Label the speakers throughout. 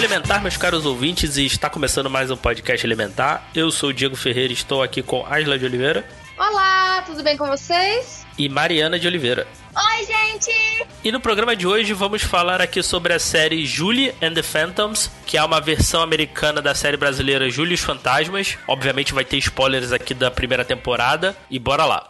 Speaker 1: Elementar, meus caros ouvintes, e está começando mais um podcast Elementar. Eu sou o Diego Ferreira e estou aqui com Asla de Oliveira.
Speaker 2: Olá, tudo bem com vocês?
Speaker 1: E Mariana de Oliveira.
Speaker 2: Oi, gente!
Speaker 1: E no programa de hoje vamos falar aqui sobre a série Julie and the Phantoms, que é uma versão americana da série brasileira Julie e os Fantasmas. Obviamente vai ter spoilers aqui da primeira temporada. E bora lá!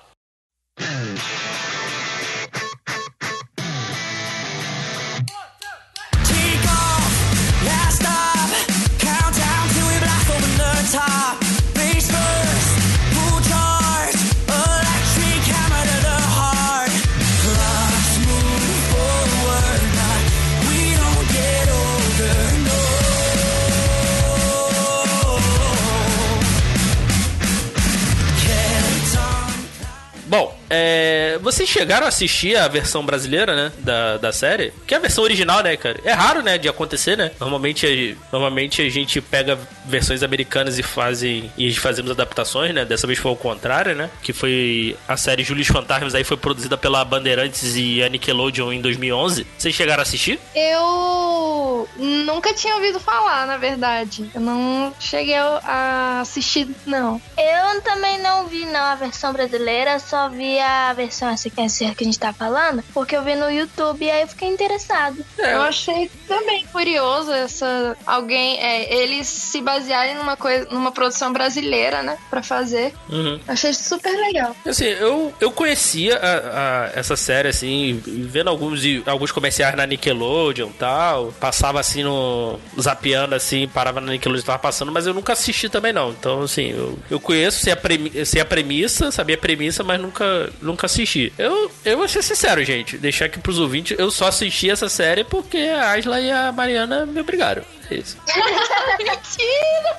Speaker 1: É, vocês chegaram a assistir a versão brasileira, né? Da, da série? Que é a versão original, né, cara? É raro, né? De acontecer, né? Normalmente, normalmente a gente pega versões americanas e fazem. E fazemos adaptações, né? Dessa vez foi o contrário, né? Que foi a série Julius Fantasmas aí foi produzida pela Bandeirantes e a Nickelodeon em 2011. Vocês chegaram a assistir?
Speaker 2: Eu nunca tinha ouvido falar, na verdade. Eu não cheguei a assistir, não.
Speaker 3: Eu também não vi, não, a versão brasileira, só vi a versão essa que a gente tá falando, porque eu vi no YouTube e aí eu fiquei interessado.
Speaker 2: É, eu achei também curioso essa alguém, é, eles se basearem numa coisa, numa produção brasileira, né, para fazer.
Speaker 1: Uhum.
Speaker 2: Achei super legal.
Speaker 1: Assim, eu, eu conhecia a, a, essa série assim, vendo alguns alguns comerciais na Nickelodeon, tal, passava assim no zapeando assim, parava na Nickelodeon tava passando, mas eu nunca assisti também não. Então, assim, eu, eu conheço sei a, premi sei a premissa, sabia a premissa, mas nunca nunca assisti. Eu, eu vou ser sincero, gente. Deixar aqui pros ouvintes, eu só assisti essa série porque a Asla e a Mariana me obrigaram. É isso.
Speaker 2: Mentira!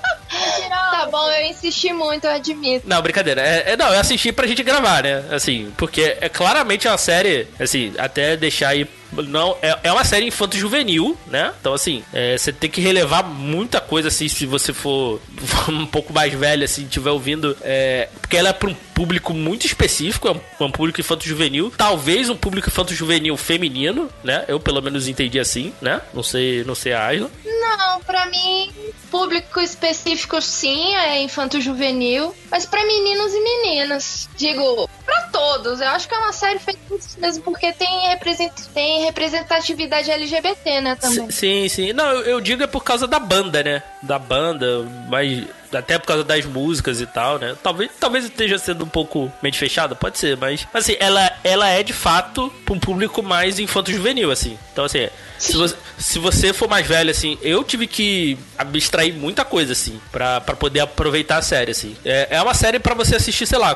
Speaker 2: Tá bom, eu insisti muito, eu admito.
Speaker 1: Não, brincadeira. É, é, não, eu assisti pra gente gravar, né? Assim, porque é claramente uma série, assim, até deixar aí não é, é uma série infanto juvenil, né? Então assim, é, você tem que relevar muita coisa assim se você for, for um pouco mais velho assim, estiver ouvindo, é, porque ela é para um público muito específico, é um, é um público infanto juvenil, talvez um público infanto juvenil feminino, né? Eu pelo menos entendi assim, né? Não sei, não sei a Ayla.
Speaker 2: Não, para mim público específico sim, é infanto juvenil, mas para meninos e meninas. Digo, para todos. Eu acho que é uma série feita mesmo porque tem, represent... tem representatividade LGBT, né, também.
Speaker 1: Sim, sim. Não, eu, eu digo é por causa da banda, né? Da banda, mas até por causa das músicas e tal, né? Talvez, talvez esteja sendo um pouco mente fechada, pode ser, mas, mas assim, ela, ela é de fato para um público mais infanto-juvenil, assim. Então, assim, se você, se você for mais velho, assim, eu tive que abstrair muita coisa, assim, pra, poder aproveitar a série, assim. É, é uma série para você assistir, sei lá,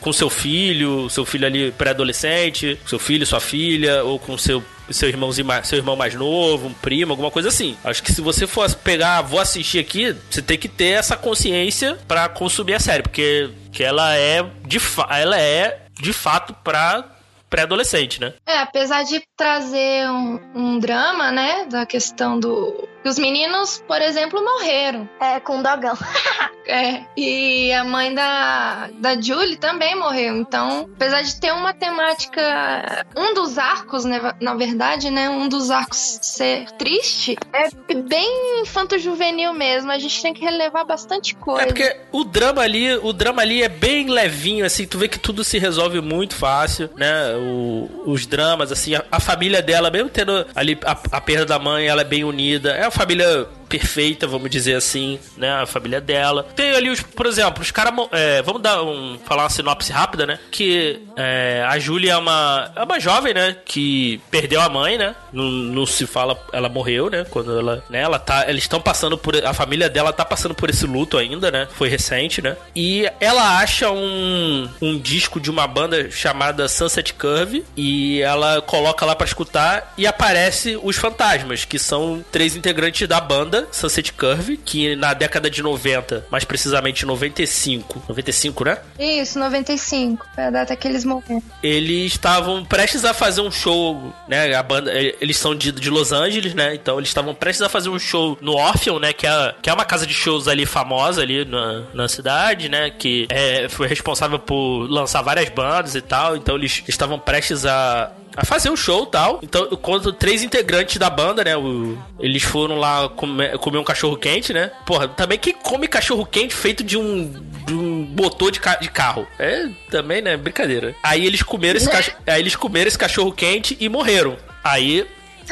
Speaker 1: com seu filho, seu filho ali pré-adolescente, seu filho, sua filha, ou com seu seu irmãozinho, seu irmão mais novo, um primo, alguma coisa assim. Acho que se você for pegar, vou assistir aqui, você tem que ter essa consciência para consumir a série, porque que ela é de ela é de fato para pré-adolescente, né?
Speaker 2: É, apesar de trazer um, um, drama, né, da questão do os meninos, por exemplo, morreram.
Speaker 3: É, com um dogão.
Speaker 2: é, e a mãe da, da Julie também morreu. Então, apesar de ter uma temática, um dos arcos, né, na verdade, né, um dos arcos ser triste, é bem infanto-juvenil mesmo. A gente tem que relevar bastante coisa.
Speaker 1: É porque o drama ali, o drama ali é bem levinho, assim, tu vê que tudo se resolve muito fácil, né? O, os dramas, assim, a, a família dela, mesmo tendo ali a, a perda da mãe, ela é bem unida. É uma família perfeita, vamos dizer assim, né? A família dela. Tem ali os, por exemplo, os caras. É, vamos dar um. falar uma sinopse rápida, né? Que é, a Júlia é uma, é uma jovem, né? Que perdeu a mãe, né? Não, não se fala, ela morreu, né? Quando ela. Né, ela tá. Eles estão passando por. A família dela tá passando por esse luto ainda, né? Foi recente, né? E ela acha um, um disco de uma banda chamada Sunset Curve. E ela coloca lá para escutar e aparece os fantasmas, que são três integrantes da banda Sunset Curve, que na década de 90, mais precisamente 95, 95, né?
Speaker 2: Isso, 95. Foi a data que eles morreram.
Speaker 1: Eles estavam prestes a fazer um show, né? A banda, eles são de, de Los Angeles, né? Então eles estavam prestes a fazer um show no Orpheum, né? Que é, que é uma casa de shows ali famosa ali na, na cidade, né? Que é, foi responsável por lançar várias bandas e tal. Então eles estavam prestes a, a fazer um show tal. Então, quando três integrantes da banda, né? O, eles foram lá comer, comer um cachorro quente, né? Porra, também quem come cachorro quente feito de um, de um motor de, ca de carro? É também, né? Brincadeira. Aí eles comeram esse, cachorro, aí eles comeram esse cachorro quente e morreram. Aí,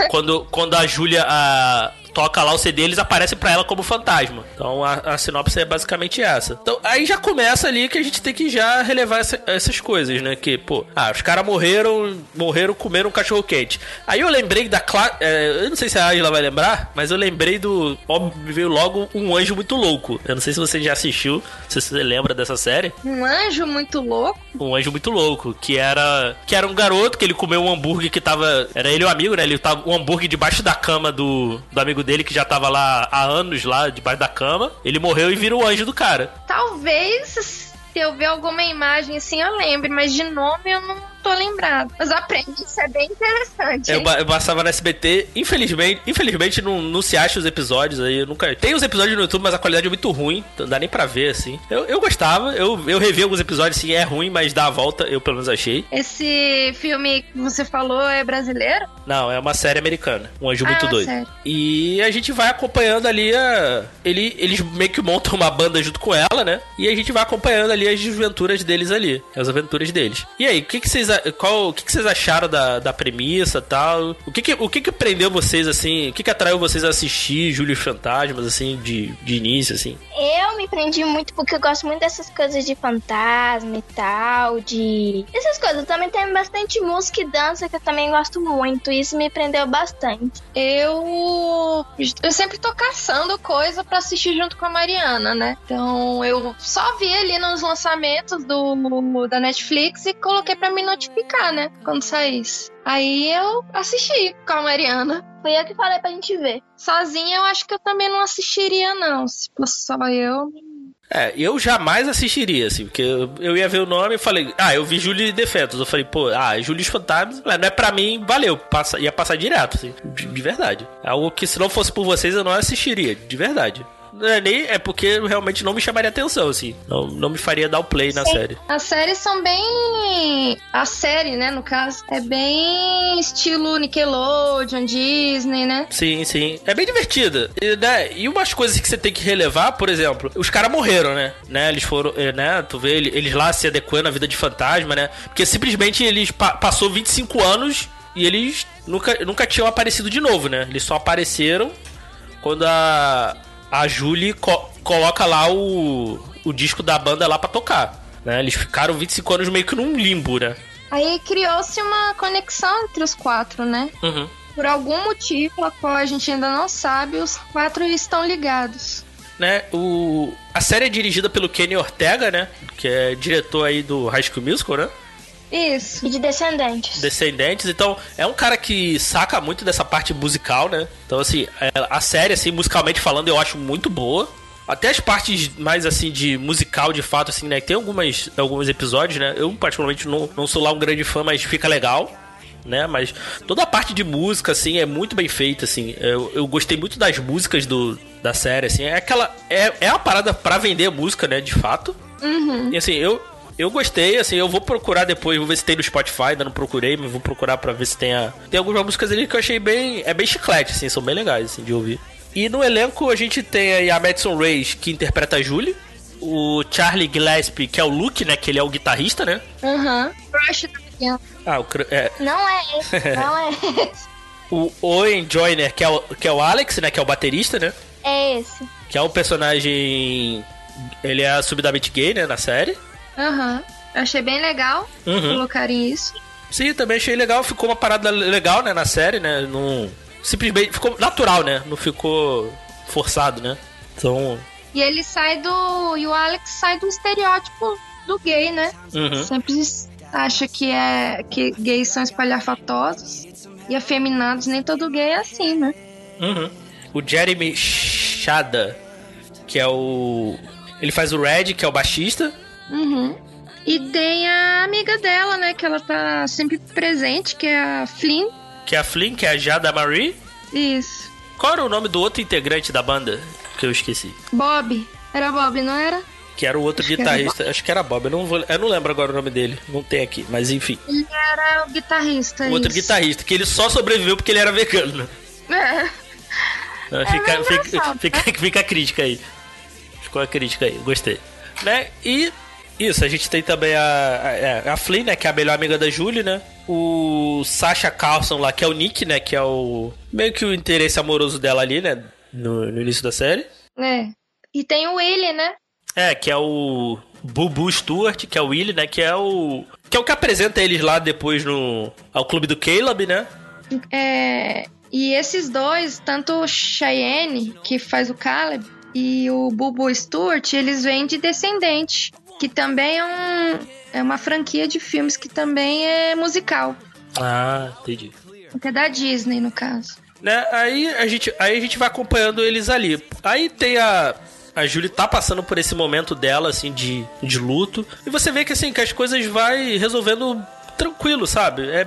Speaker 1: quando, quando a Júlia, toca lá o CD, eles aparecem para ela como fantasma. Então a, a, sinopse é basicamente essa. Então aí já começa ali que a gente tem que já relevar essa, essas coisas, né? Que, pô, ah, os caras morreram, morreram, comeram um cachorro quente. Aí eu lembrei da. É, eu não sei se a Angela vai lembrar, mas eu lembrei do. Ó, veio logo um anjo muito louco. Eu não sei se você já assistiu, se você lembra dessa série.
Speaker 2: Um anjo muito louco?
Speaker 1: Um anjo muito louco, que era. Que era um garoto que ele comeu um hambúrguer que tava. Era ele o amigo, né? Ele tava um hambúrguer debaixo da cama do, do amigo dele que já tava lá há anos lá debaixo da cama. Ele morreu e vira o anjo do cara.
Speaker 2: Talvez se eu ver alguma imagem assim eu lembre, mas de nome eu não tô lembrado. Mas a premissa é bem interessante.
Speaker 1: Eu, eu, passava no SBT, infelizmente, infelizmente não, não se acha os episódios aí. Eu nunca. Tem os episódios no YouTube, mas a qualidade é muito ruim. Não dá nem pra ver, assim. Eu, eu gostava, eu, eu revi alguns episódios, assim, é ruim, mas dá a volta, eu pelo menos achei.
Speaker 2: Esse filme que você falou é brasileiro?
Speaker 1: Não, é uma série americana. Um anjo ah, muito doido. E a gente vai acompanhando ali a. Ele, eles meio que montam uma banda junto com ela, né? E a gente vai acompanhando ali as desventuras deles ali. As aventuras deles. E aí, o que, que vocês qual, o que, que vocês acharam da, da premissa tal? O que que, o que que prendeu vocês, assim? O que que atraiu vocês a assistir Júlio Fantasmas, assim, de, de início, assim?
Speaker 3: Eu me prendi muito porque eu gosto muito dessas coisas de fantasma e tal, de... Essas coisas. Também tem bastante música e dança que eu também gosto muito. Isso me prendeu bastante.
Speaker 2: Eu... Eu sempre tô caçando coisa para assistir junto com a Mariana, né? Então, eu só vi ali nos lançamentos do, da Netflix e coloquei para me notificar notificar, né? Quando saísse. Aí eu assisti com a Mariana.
Speaker 3: Foi eu que falei pra gente ver.
Speaker 2: Sozinha eu acho que eu também não assistiria, não. Se fosse só eu.
Speaker 1: É, eu jamais assistiria, assim, porque eu, ia ver o nome e falei, ah, eu vi Júlio Defetos. Eu falei, pô, ah, Júlio Fantasmas, não é pra mim, valeu, passa, ia passar direto, assim, de, de verdade. Algo que se não fosse por vocês eu não assistiria, de verdade. Não é nem. É porque realmente não me chamaria atenção, assim. Não, não me faria dar o play na série.
Speaker 2: As séries são bem. A série, né, no caso, é bem estilo Nickelodeon, Disney, né?
Speaker 1: Sim, sim. É bem divertida. E, né, e umas coisas que você tem que relevar, por exemplo, os caras morreram, né? né? Eles foram, eh, né? Tu vê eles lá se adequando à vida de fantasma, né? Porque simplesmente eles pa passou 25 anos e eles nunca, nunca tinham aparecido de novo, né? Eles só apareceram quando a, a Julie co coloca lá o, o disco da banda lá para tocar. Né? Eles ficaram 25 anos meio que num limbo, né?
Speaker 2: Aí criou-se uma conexão entre os quatro, né?
Speaker 1: Uhum.
Speaker 2: Por algum motivo, a qual a gente ainda não sabe, os quatro estão ligados.
Speaker 1: Né, o... A série é dirigida pelo Kenny Ortega, né? Que é diretor aí do High School Musical, né?
Speaker 2: Isso.
Speaker 3: E de Descendentes.
Speaker 1: Descendentes. Então, é um cara que saca muito dessa parte musical, né? Então, assim, é, a série, assim, musicalmente falando, eu acho muito boa. Até as partes mais, assim, de musical, de fato, assim, né? Tem algumas, alguns episódios, né? Eu, particularmente, não, não sou lá um grande fã, mas fica legal. Né, mas toda a parte de música, assim, é muito bem feita, assim. Eu, eu gostei muito das músicas do, da série, assim. É aquela. É, é uma parada para vender música, né? De fato.
Speaker 2: Uhum.
Speaker 1: E assim, eu, eu gostei, assim, eu vou procurar depois, vou ver se tem no Spotify, ainda não procurei, mas vou procurar pra ver se tem a... Tem algumas músicas ali que eu achei bem... É bem chiclete, assim, são bem legais, assim, de ouvir. E no elenco a gente tem aí a Madison Reyes, que interpreta a Julie. O Charlie Gillespie, que é o Luke, né? Que ele é o guitarrista, né?
Speaker 2: Aham. Uhum.
Speaker 1: Ah, o... É...
Speaker 3: Não é esse, não é esse.
Speaker 1: o Owen Joyner, que é o, que é o Alex, né? Que é o baterista, né?
Speaker 3: É esse.
Speaker 1: Que é o personagem. Ele é subidamente gay, né, na série.
Speaker 2: Aham. Achei bem legal
Speaker 1: Uhum.
Speaker 2: colocarem isso.
Speaker 1: Sim, também achei legal. Ficou uma parada legal, né, na série, né? Não. Simplesmente ficou natural, né? Não ficou forçado, né? Então.
Speaker 2: E ele sai do. E o Alex sai do estereótipo do gay, né?
Speaker 1: Uhum.
Speaker 2: Sempre acha que é que gays são espalhafatosos e afeminados, nem todo gay é assim, né?
Speaker 1: Uhum. O Jeremy Shada, que é o. Ele faz o Red, que é o baixista.
Speaker 2: Uhum. E tem a amiga dela, né? Que ela tá sempre presente, que é a Flynn.
Speaker 1: Que é a Flynn, que é a Jada Marie.
Speaker 2: Isso.
Speaker 1: Qual era o nome do outro integrante da banda? Que eu esqueci.
Speaker 2: Bob. Era Bob, não era?
Speaker 1: Que era o outro
Speaker 2: Acho que
Speaker 1: guitarrista. Acho que era Bob. Eu não, vou, eu não lembro agora o nome dele. Não tem aqui. Mas enfim.
Speaker 2: Ele era o guitarrista.
Speaker 1: O outro
Speaker 2: isso.
Speaker 1: guitarrista. Que ele só sobreviveu porque ele era vegano.
Speaker 2: É.
Speaker 1: Então,
Speaker 2: É
Speaker 1: fica, fica,
Speaker 2: engraçado,
Speaker 1: fica, fica a crítica aí. Ficou a crítica aí, gostei. Né? E isso, a gente tem também a, a, é, a Flynn, né? Que é a melhor amiga da Julie, né? O Sasha Carlson lá, que é o Nick, né? Que é o. meio que o interesse amoroso dela ali, né? No, no início da série.
Speaker 2: É. E tem o Willy, né?
Speaker 1: É, que é o Bubu Stewart, que é o Willy, né? Que é o. Que é o que apresenta eles lá depois no. ao clube do Caleb, né?
Speaker 2: É, e esses dois, tanto o Cheyenne, que faz o Caleb, e o Bubu Stewart, eles vêm de Descendente, que também é, um, é uma franquia de filmes que também é musical.
Speaker 1: Ah, entendi.
Speaker 2: Que é da Disney, no caso.
Speaker 1: né? Aí a gente, aí a gente vai acompanhando eles ali. Aí tem a a Julie tá passando por esse momento dela assim de, de luto e você vê que assim que as coisas vai resolvendo tranquilo, sabe? É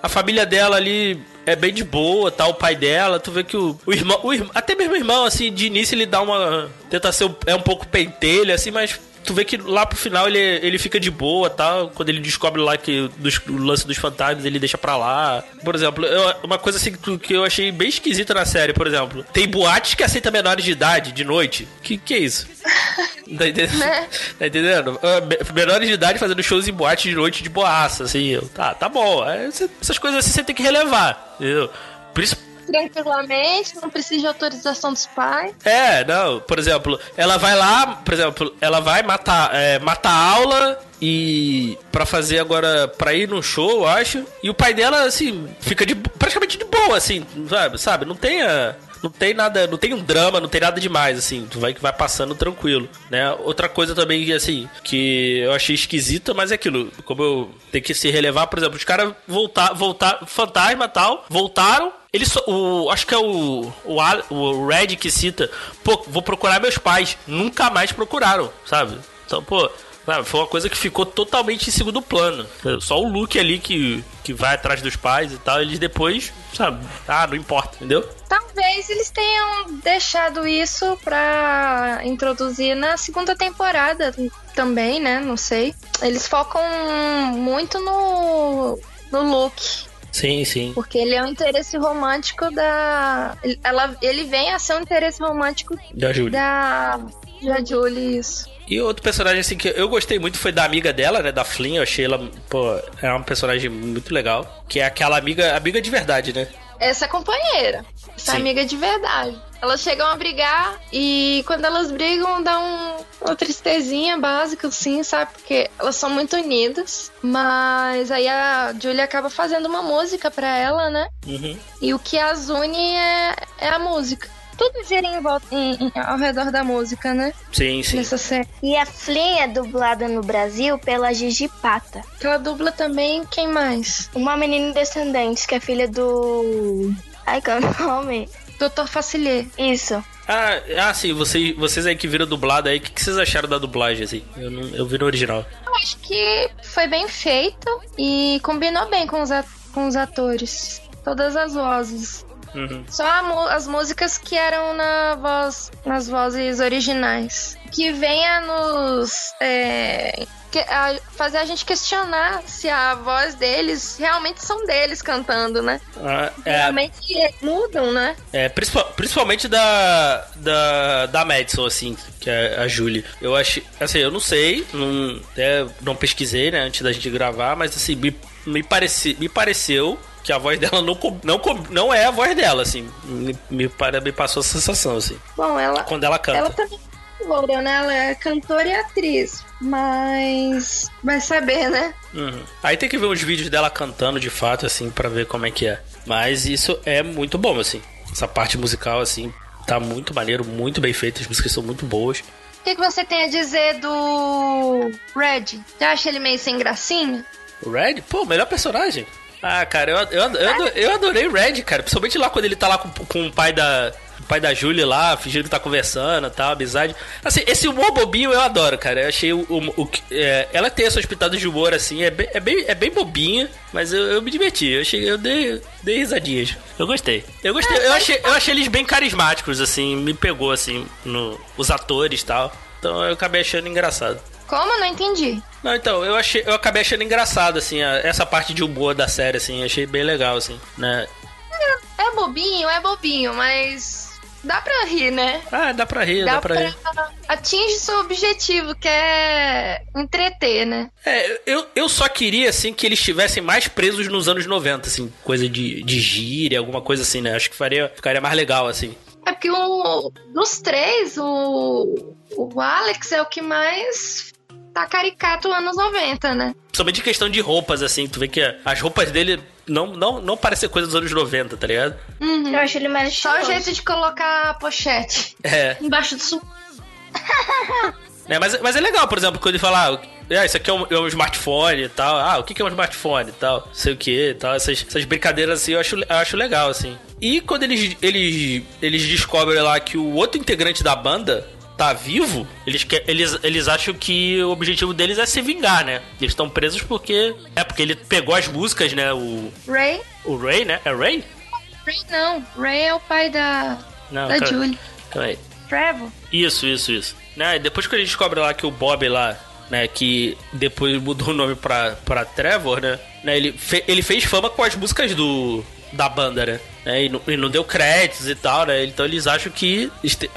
Speaker 1: a família dela ali é bem de boa, tá o pai dela, tu vê que o, o irmão, o irmão, até mesmo o irmão assim, de início ele dá uma tenta ser um- é um pouco pentelho assim, mas Tu vê que lá pro final ele, ele fica de boa, tal. Quando ele descobre lá que dos, o lance dos fantasmas, ele deixa pra lá. Por exemplo, eu- uma coisa assim que, que eu achei bem esquisita na série, por exemplo. Tem boates que aceitam menores de idade de noite. Que que é isso? Tá entendendo?
Speaker 2: Né?
Speaker 1: Tá entendendo? Ah, me- Menores de idade fazendo shows em boate de noite de boaça, assim. eu, Tá, tá bom. É, Essas coisas assim você tem que relevar, entendeu? Princi-
Speaker 2: Tranquilamente, não precisa de autorização dos pais.
Speaker 1: É, não, por exemplo, ela vai lá, por exemplo, ela vai matar, é, matar aula e pra fazer agora pra ir num show, eu acho. E o pai dela assim fica de praticamente de boa assim, sabe? Sabe? Não tem a não tem nada, não tem um drama, não tem nada demais, assim, tu vai que vai passando tranquilo, né? Outra coisa também, assim, que eu achei esquisita, mas é aquilo, como eu tenho que se relevar, por exemplo, os caras voltar, voltar, fantasma tal, voltaram, ele o, acho que é o, o, o Red que cita, pô, vou procurar meus pais, nunca mais procuraram, sabe? Então, pô, foi uma coisa que ficou totalmente em segundo plano. Só o Luke ali que, que vai atrás dos pais e tal, eles depois, sabe, ah, não importa, entendeu?
Speaker 2: Talvez eles tenham deixado isso pra introduzir na segunda temporada também, né? Não sei. Eles focam muito no, no Luke.
Speaker 1: Sim, sim.
Speaker 2: Porque ele é um interesse romântico da. ele- Ela, ele vem a ser um interesse romântico
Speaker 1: Da Julie.
Speaker 2: da. Da Julie, isso.
Speaker 1: E outro personagem assim que eu gostei muito foi da amiga dela, né? Da Flynn. Eu achei ela, pô, é uma personagem muito legal. Que é aquela amiga, amiga de verdade, né?
Speaker 2: Essa é companheira. Essa
Speaker 1: Sim.
Speaker 2: amiga de verdade. Elas chegam a brigar e quando elas brigam dá um, uma tristezinha básica, assim, sabe? Porque elas são muito unidas. Mas aí a Julia acaba fazendo uma música pra ela, né?
Speaker 1: Uhum.
Speaker 2: E o que as une é, é a música. Tudo gira em volta, em- em- ao redor da música, né?
Speaker 1: Sim, sim.
Speaker 2: Nessa série.
Speaker 3: E a Flynn é dublada no Brasil pela Gigi Pata.
Speaker 2: Que ela dubla também quem mais?
Speaker 3: Uma menina em Descendentes, que é filha do. Ai, qual é o nome?
Speaker 2: Doutor Facilier.
Speaker 3: Isso.
Speaker 1: Ah, ah, sim, vocês, vocês aí que viram dublado aí, o que, que vocês acharam da dublagem, assim? Eu, não, eu vi no original.
Speaker 2: Eu acho que foi bem feita e combinou bem com os, com os atores. Todas as vozes.
Speaker 1: Uhum.
Speaker 2: Só as músicas que eram na voz, nas vozes originais. Que venha nos. é, a- fazer a gente questionar se a voz deles realmente são deles cantando, né?
Speaker 1: Ah, é,
Speaker 2: Realmente mudam, né?
Speaker 1: é, principal- principalmente da, da, da Madison, assim, que é a Julie. Eu achei, assim, eu não sei, não, até não pesquisei, né, antes da gente gravar, mas assim, me, me, pareci, me pareceu que a voz dela não, não, não é a voz dela, assim. Me, me, me passou a sensação, assim.
Speaker 2: Bom, ela,
Speaker 1: Quando ela canta.
Speaker 2: ela também loura, né? Ela é cantora e atriz. Mas vai saber, né?
Speaker 1: Uhum. Aí tem que ver os vídeos dela cantando de fato, assim, pra ver como é que é. Mas isso é muito bom, assim. Essa parte musical, assim, tá muito maneiro, muito bem feita. As músicas são muito boas.
Speaker 2: O que, que você tem a dizer do Red? Você acha ele meio sem gracinha?
Speaker 1: O Red, pô, melhor personagem. Ah, cara, eu, eu, eu, eu adorei o Red, cara. Principalmente lá quando ele tá lá com, com o pai da. Pai da Julie lá, fingindo que tá conversando e tal, amizade. Assim, esse humor bobinho eu adoro, cara. Eu achei o. o, o que- é, ela tem essas pitadas de humor, assim, é bem, é bem, é bem bobinha, mas eu, eu me diverti. Eu, achei, eu dei, dei risadinhas. Eu gostei. Eu gostei. Eu achei, eu achei eles bem carismáticos, assim, me pegou, assim, no, os atores e tal. Então eu acabei achando engraçado.
Speaker 2: Como? Não entendi.
Speaker 1: Não, então, eu achei, eu acabei achando engraçado, assim, a- essa parte de humor da série, assim, achei bem legal, assim, né?
Speaker 2: É bobinho, é bobinho, mas dá pra rir, né?
Speaker 1: Ah, dá pra rir, dá,
Speaker 2: Dá
Speaker 1: pra
Speaker 2: pra...
Speaker 1: rir.
Speaker 2: Atinge seu objetivo, que é entreter, né?
Speaker 1: É, eu, eu só queria, assim, que eles estivessem mais presos nos anos 90, assim, coisa de, de gíria, alguma coisa assim, né? Acho que faria, ficaria mais legal, assim.
Speaker 2: É porque o, dos três, o, o Alex é o que mais tá caricato anos 90, né?
Speaker 1: Principalmente em questão de roupas, assim, tu vê que as roupas dele não, não, não parecem coisa dos anos 90, tá ligado?
Speaker 3: Eu acho ele mais
Speaker 2: Só o jeito de colocar a pochete
Speaker 1: É,
Speaker 2: embaixo do su...
Speaker 1: né? Mas, mas é legal, por exemplo, quando ele fala, ah, ah, isso aqui é um, é um smartphone e tal. Ah, o que que é um smartphone e tal? Sei o que e tal. Essas, essas brincadeiras assim eu acho, eu acho legal, assim. E quando eles, eles, eles descobrem lá que o outro integrante da banda tá vivo, eles, eles, eles acham que o objetivo deles é se vingar, né? Eles estão presos porque. É, porque ele pegou as músicas, né? O,
Speaker 2: Ray?
Speaker 1: o Ray, né? É Ray?
Speaker 2: Ray não. Ray é o pai da,
Speaker 1: Não,
Speaker 2: da Julie.
Speaker 1: calma aí.
Speaker 2: Trevor?
Speaker 1: Isso, isso, isso. Né? Depois que a gente descobre lá que o Bob lá, né, que depois mudou o nome pra, pra Trevor, né? né, ele, fe- ele fez fama com as músicas do da banda, né? né, e, não, e não deu créditos e tal, né? Então eles acham que este-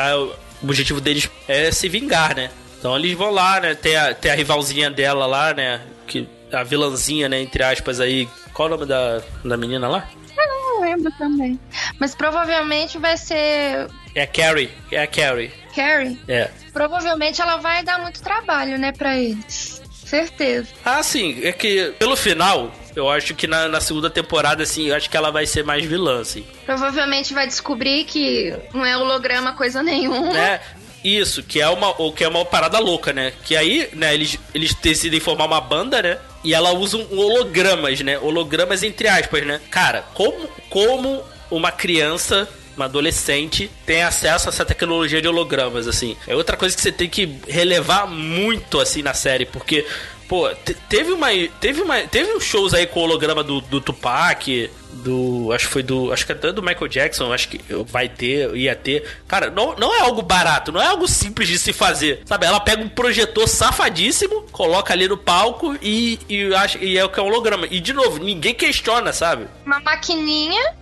Speaker 1: o objetivo deles é se vingar, né? Então eles vão lá, né? Tem a, tem a rivalzinha dela lá, né? Que, a vilãzinha, né? Entre aspas aí. Qual o nome da, da menina lá?
Speaker 2: Eu não lembro também. Mas provavelmente vai ser
Speaker 1: É a Carrie. É a Carrie.
Speaker 2: Carrie.
Speaker 1: É.
Speaker 2: Provavelmente ela vai dar muito trabalho, né, pra eles. Certeza.
Speaker 1: Ah, sim, é que pelo final, eu acho que na, na segunda temporada, assim, eu acho que ela vai ser mais vilã, assim.
Speaker 2: Provavelmente vai descobrir que não é holograma coisa nenhuma.
Speaker 1: Né? Isso, que é uma, ou que é uma parada louca, né? Que aí, né, eles, eles decidem formar uma banda, né? E ela usa um hologramas, né? Hologramas entre aspas, né? Cara, como, como uma criança, uma adolescente, tem acesso a essa tecnologia de hologramas, assim? É outra coisa que você tem que relevar muito, assim, na série, porque. Pô, te- teve uma. Teve uma. Teve uns shows aí com o holograma do, do Tupac, do. Acho que foi do. Acho que até do Michael Jackson, acho que vai ter, ia ter. Cara, não, não é algo barato, não é algo simples de se fazer. Sabe? Ela pega um projetor safadíssimo, coloca ali no palco e, e, acha, e é o que é holograma. E de novo, ninguém questiona, sabe?
Speaker 2: Uma maquininha.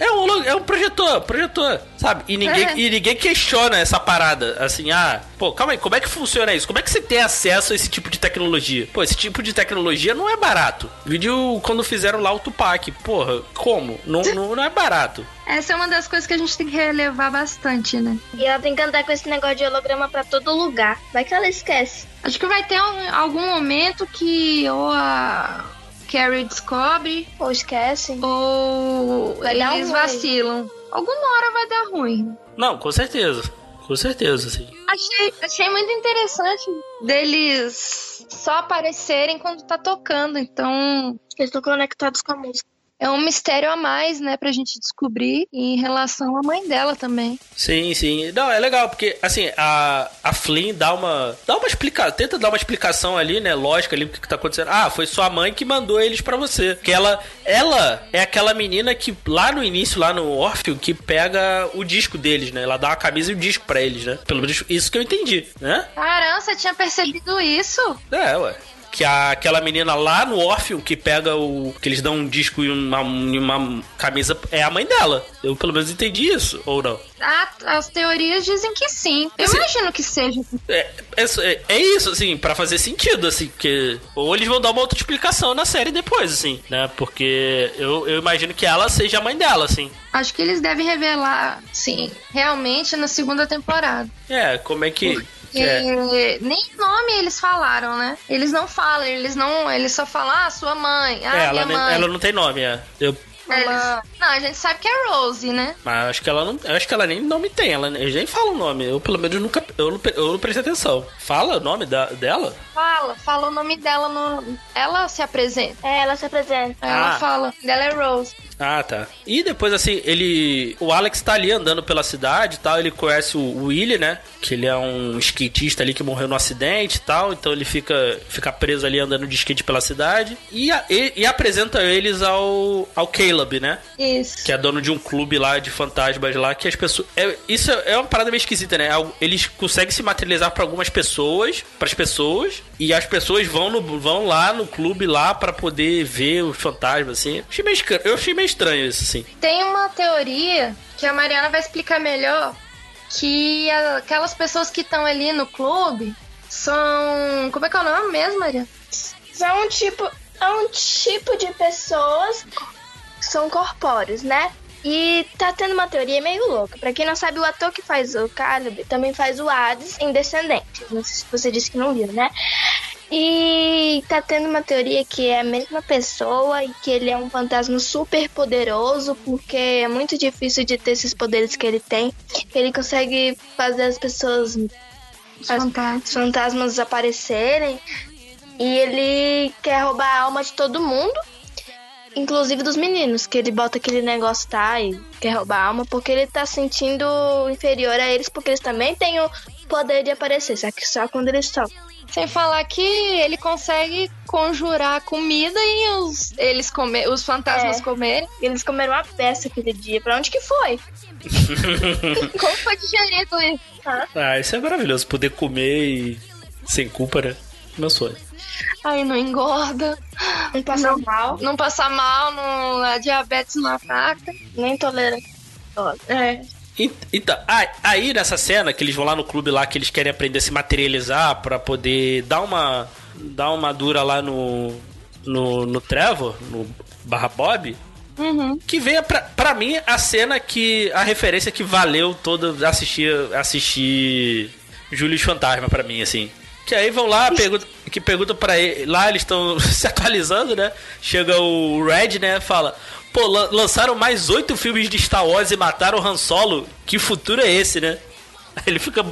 Speaker 1: É um, é um projetor, projetor, sabe? E ninguém,
Speaker 2: É.
Speaker 1: e ninguém questiona essa parada. Assim, ah, pô, calma aí, como é que funciona isso? Como é que você tem acesso a esse tipo de tecnologia? Pô, esse tipo de tecnologia não é barato. Vídeo quando fizeram lá o Tupac, porra, como? Não, não, não é barato.
Speaker 2: Essa é uma das coisas que a gente tem que relevar bastante, né?
Speaker 3: E ela tem que andar com esse negócio de holograma pra todo lugar. Vai que ela esquece.
Speaker 2: Acho que vai ter um- algum momento que ou a Carrie descobre
Speaker 3: Ou esquece.
Speaker 2: ou
Speaker 3: Vai
Speaker 2: eles
Speaker 3: ruim.
Speaker 2: vacilam. Alguma hora vai dar ruim.
Speaker 1: Não, com certeza. Com certeza, assim.
Speaker 2: Achei, achei muito interessante deles só aparecerem quando tá tocando. Então
Speaker 3: Eles estão conectados com a música.
Speaker 2: É um mistério a mais, né, pra gente descobrir em relação à mãe dela também.
Speaker 1: Sim, sim. Não, é legal, porque, assim, a, a Flynn dá uma. Dá uma explicação. Tenta dar uma explicação ali, né? Lógica ali, o que, que tá acontecendo. Ah, foi sua mãe que mandou eles pra você. Porque ela. Ela é aquela menina que, lá no início, lá no Orpheum, que pega o disco deles, né? Ela dá uma camisa e o disco pra eles, né? Pelo menos isso que eu entendi, né?
Speaker 2: Caramba, você tinha percebido isso?
Speaker 1: É, ué. Que a, aquela menina lá no Orpheum que pega o. que eles dão um disco e uma, uma camisa é a mãe dela. Eu pelo menos entendi isso, ou não?
Speaker 2: Ah, as teorias dizem que sim. Eu
Speaker 1: Assim-
Speaker 2: imagino que seja.
Speaker 1: É, é, é isso, assim, pra fazer sentido, assim, porque. Ou eles vão dar uma outra explicação na série depois, assim, né? Porque eu, eu imagino que ela seja a mãe dela, assim.
Speaker 2: Acho que eles devem revelar, sim, realmente na segunda temporada.
Speaker 1: É, como é que.
Speaker 2: E
Speaker 1: É,
Speaker 2: nem nome eles falaram, né? Eles não falam, eles não. Eles só falam, ah, sua mãe, ah,
Speaker 1: é,
Speaker 2: minha
Speaker 1: ela, nem-
Speaker 2: mãe.
Speaker 1: ela não tem nome, é. Eu,
Speaker 2: Eles- Não, a gente sabe que é Rose, né?
Speaker 1: mas acho que ela não. Acho que ela nem nome tem, ela eles nem falam o nome. Eu pelo menos nunca. Eu não, eu não prestei atenção. Fala o nome da, dela?
Speaker 2: Fala, fala o nome dela no. Ela se apresenta.
Speaker 3: É, ela se apresenta.
Speaker 2: Ela
Speaker 1: Ah.
Speaker 2: fala, dela é Rose.
Speaker 1: Ah, tá. E depois, assim, ele. O Alex tá ali andando pela cidade e tal. Ele conhece o Willie, né? Que ele é um skatista ali que morreu no acidente e tal. Então ele fica, fica preso ali andando de skate pela cidade. E, a- e, e apresenta eles ao, ao Caleb, né?
Speaker 2: Isso.
Speaker 1: Que é dono de um clube lá de fantasmas lá. Que as pessoas. É, isso é uma parada meio esquisita, né? Eles conseguem se materializar pra algumas pessoas, pras pessoas. E as pessoas vão, no, vão lá no clube lá pra poder ver os fantasmas, assim. Achei meio Eu achei meio estranho isso, assim.
Speaker 2: Tem uma teoria que a Mariana vai explicar melhor. Que aquelas pessoas que estão ali no clube são. Como é que é o nome mesmo, Mariana?
Speaker 3: São um tipo, é um tipo de pessoas que são corpóreos, né? E tá tendo uma teoria meio louca. Pra quem não sabe, o ator que faz o Caleb também faz o Hades em Descendentes. Não sei se você disse que não viu, né? E tá tendo uma teoria que é a mesma pessoa e que ele é um fantasma super poderoso, porque é muito difícil de ter esses poderes que ele tem. Que ele consegue fazer as pessoas
Speaker 2: Os
Speaker 3: As-
Speaker 2: fantasmas.
Speaker 3: fantasmas aparecerem e ele quer roubar a alma de todo mundo, inclusive dos meninos, que ele bota aquele negócio tá e quer roubar a alma porque ele tá sentindo inferior a eles, porque eles também têm o poder de aparecer, só que só quando eles tocam.
Speaker 2: Sem falar que ele consegue conjurar comida e os, eles comer, os fantasmas
Speaker 3: É.
Speaker 2: comerem.
Speaker 3: Eles comeram uma peça aquele dia. Pra onde que foi?
Speaker 2: Como foi digerido isso?
Speaker 1: Ah, isso é maravilhoso. Poder comer e. sem culpa, né? Meu sonho.
Speaker 2: Aí não engorda,
Speaker 3: Não passa
Speaker 2: Não.
Speaker 3: mal,
Speaker 2: não passa mal, não, a diabetes não ataca.
Speaker 3: nem intolerante.
Speaker 2: É.
Speaker 1: Então, aí nessa cena que eles vão lá no clube lá que eles querem aprender a se materializar pra poder dar uma dar uma dura lá no no, no Trevor, no barra Bob,
Speaker 2: Uhum.
Speaker 1: que veio pra, pra mim a cena que a referência que valeu toda assistir assistir Júlio Fantasma pra mim assim. Que aí vão lá, pergunta, que perguntam pra ele, lá eles estão se atualizando, né? Chega o Red, né, fala: "Pô, lan- lançaram mais oito filmes de Star Wars e mataram o Han Solo. Que futuro é esse, né?" Aí Ele fica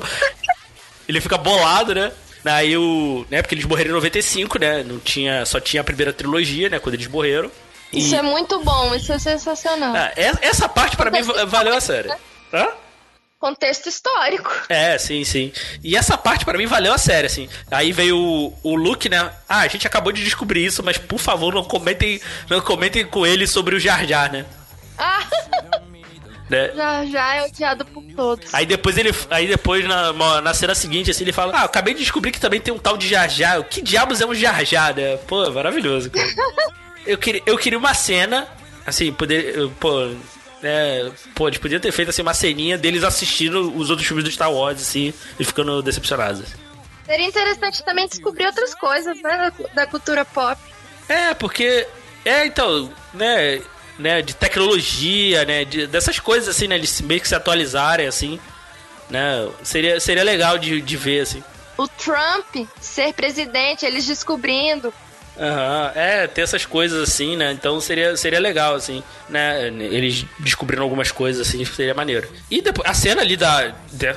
Speaker 1: ele fica bolado, né? Aí o, né, porque eles morreram em 95, né? Não tinha, só tinha a primeira trilogia, né, quando eles morreram. E-
Speaker 2: Isso é muito bom, isso é sensacional.
Speaker 1: ah, essa- essa parte pra mim va- valeu a sério. Hã?
Speaker 2: Contexto histórico.
Speaker 1: É, sim, sim. E essa parte pra mim valeu a sério, assim. Aí veio o, o Luke, né? Ah, a gente acabou de descobrir isso, mas por favor, não comentem, não comentem com ele sobre o Jar Jar, né?
Speaker 2: Ah,
Speaker 1: Né?
Speaker 2: já já é odiado por todos.
Speaker 1: Aí depois ele. Aí depois, na, na cena seguinte, assim, ele fala: Ah, eu acabei de descobrir que também tem um tal de Jar Jar. Que diabos é um Jar Jar, né? Pô, maravilhoso, cara. eu, queria, eu queria uma cena, assim, poder. eu, Pô. É, pô, eles podiam ter feito assim, uma ceninha deles assistindo os outros filmes do Star Wars, assim, e ficando decepcionados.
Speaker 2: Seria interessante também descobrir outras coisas, né, da, da cultura pop.
Speaker 1: É, porque. É, então, né? né de tecnologia, né? De, dessas coisas, assim, né? Eles meio que se atualizarem, assim. Né? Seria, seria legal de, de ver, assim.
Speaker 2: O Trump ser presidente, eles descobrindo.
Speaker 1: Aham, é, ter essas coisas assim, né? Então seria, seria legal, assim, né? Eles descobrindo algumas coisas assim, seria maneiro. E depois, a cena ali da.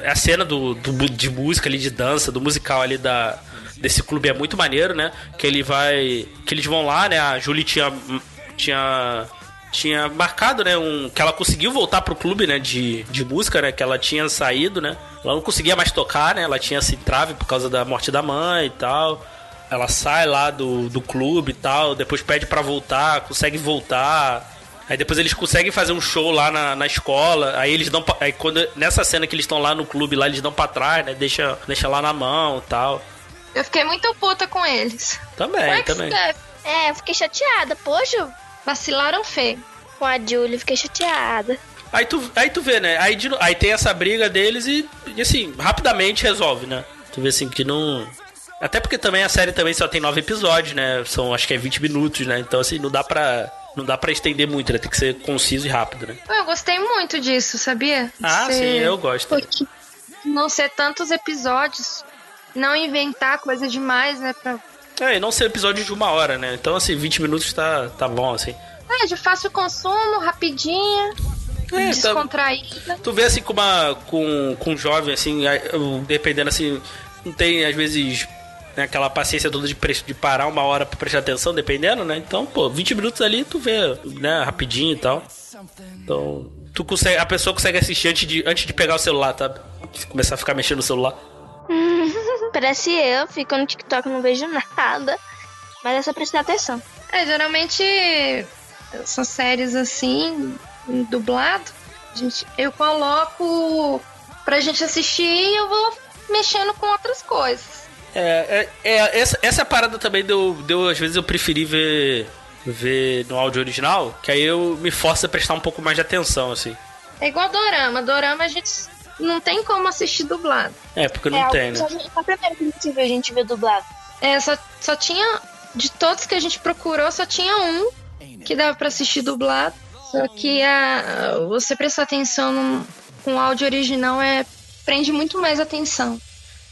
Speaker 1: A cena do, do- de música ali, de dança, do musical ali da. Desse clube é muito maneiro, né? Que ele vai. Que eles vão lá, né? A Julie tinha. Tinha. Tinha marcado, né? Um, que ela conseguiu voltar pro clube, né? De, de música, né? Que ela tinha saído, né? Ela não conseguia mais tocar, né? Ela tinha se trave por causa da morte da mãe e tal. Ela sai lá do, do clube e tal, depois pede pra voltar, consegue voltar. Aí depois eles conseguem fazer um show lá na, na escola. Aí eles dão. Aí quando. Nessa cena que eles estão lá no clube, lá eles dão pra trás, né? Deixa, deixa lá na mão e tal.
Speaker 2: Eu fiquei muito puta com eles.
Speaker 1: Também,
Speaker 2: é
Speaker 1: também.
Speaker 3: É, eu fiquei chateada. Poxa,
Speaker 2: Vacilaram feio.
Speaker 3: com a Julie, fiquei chateada.
Speaker 1: Aí tu, aí tu vê, né? Aí, aí tem essa briga deles e, e, assim, rapidamente resolve, né? Tu vê assim que não. Até porque também a série também só tem nove episódios, né? São acho que é 20 minutos, né? Então assim, não dá pra. Não dá pra estender muito, né? Tem que ser conciso e rápido, né?
Speaker 2: Eu gostei muito disso, sabia?
Speaker 1: Ah,
Speaker 2: Ser-
Speaker 1: sim, eu gosto.
Speaker 2: Porque não ser tantos episódios, não inventar coisa demais, né? Pra...
Speaker 1: É, e não ser episódio de uma hora, né? Então, assim, 20 minutos tá, tá bom, assim.
Speaker 2: É, de fácil consumo, rapidinha,
Speaker 1: É, tá,
Speaker 2: descontraída.
Speaker 1: tu vê assim com uma. com, com um jovem, assim, dependendo assim, não tem, às vezes, né, aquela paciência toda de, pre- de parar uma hora pra prestar atenção, dependendo, né? Então, pô, 20 minutos ali tu vê, né, rapidinho e tal. Então, tu consegue, a pessoa consegue assistir antes de, antes de pegar o celular, tá? Começar a ficar mexendo no celular.
Speaker 3: Parece eu, fico no TikTok e não vejo nada. Mas é só prestar atenção.
Speaker 2: É, geralmente essas séries assim, dublado, gente, eu coloco pra gente assistir e eu vou mexendo com outras coisas.
Speaker 1: É, é, é, essa, essa parada também deu, deu, às vezes eu preferi ver, ver no áudio original, que aí eu me forço a prestar um pouco mais de atenção, assim.
Speaker 2: É igual Dorama. Dorama a gente não tem como assistir dublado.
Speaker 1: É, porque não
Speaker 3: é,
Speaker 1: tem, né?
Speaker 3: só, só a primeira que a gente viu, a gente viu dublado.
Speaker 2: É, só, só tinha. De todos que a gente procurou, só tinha um que dava pra assistir dublado. Só que a, você prestar atenção com o áudio original é prende muito mais atenção.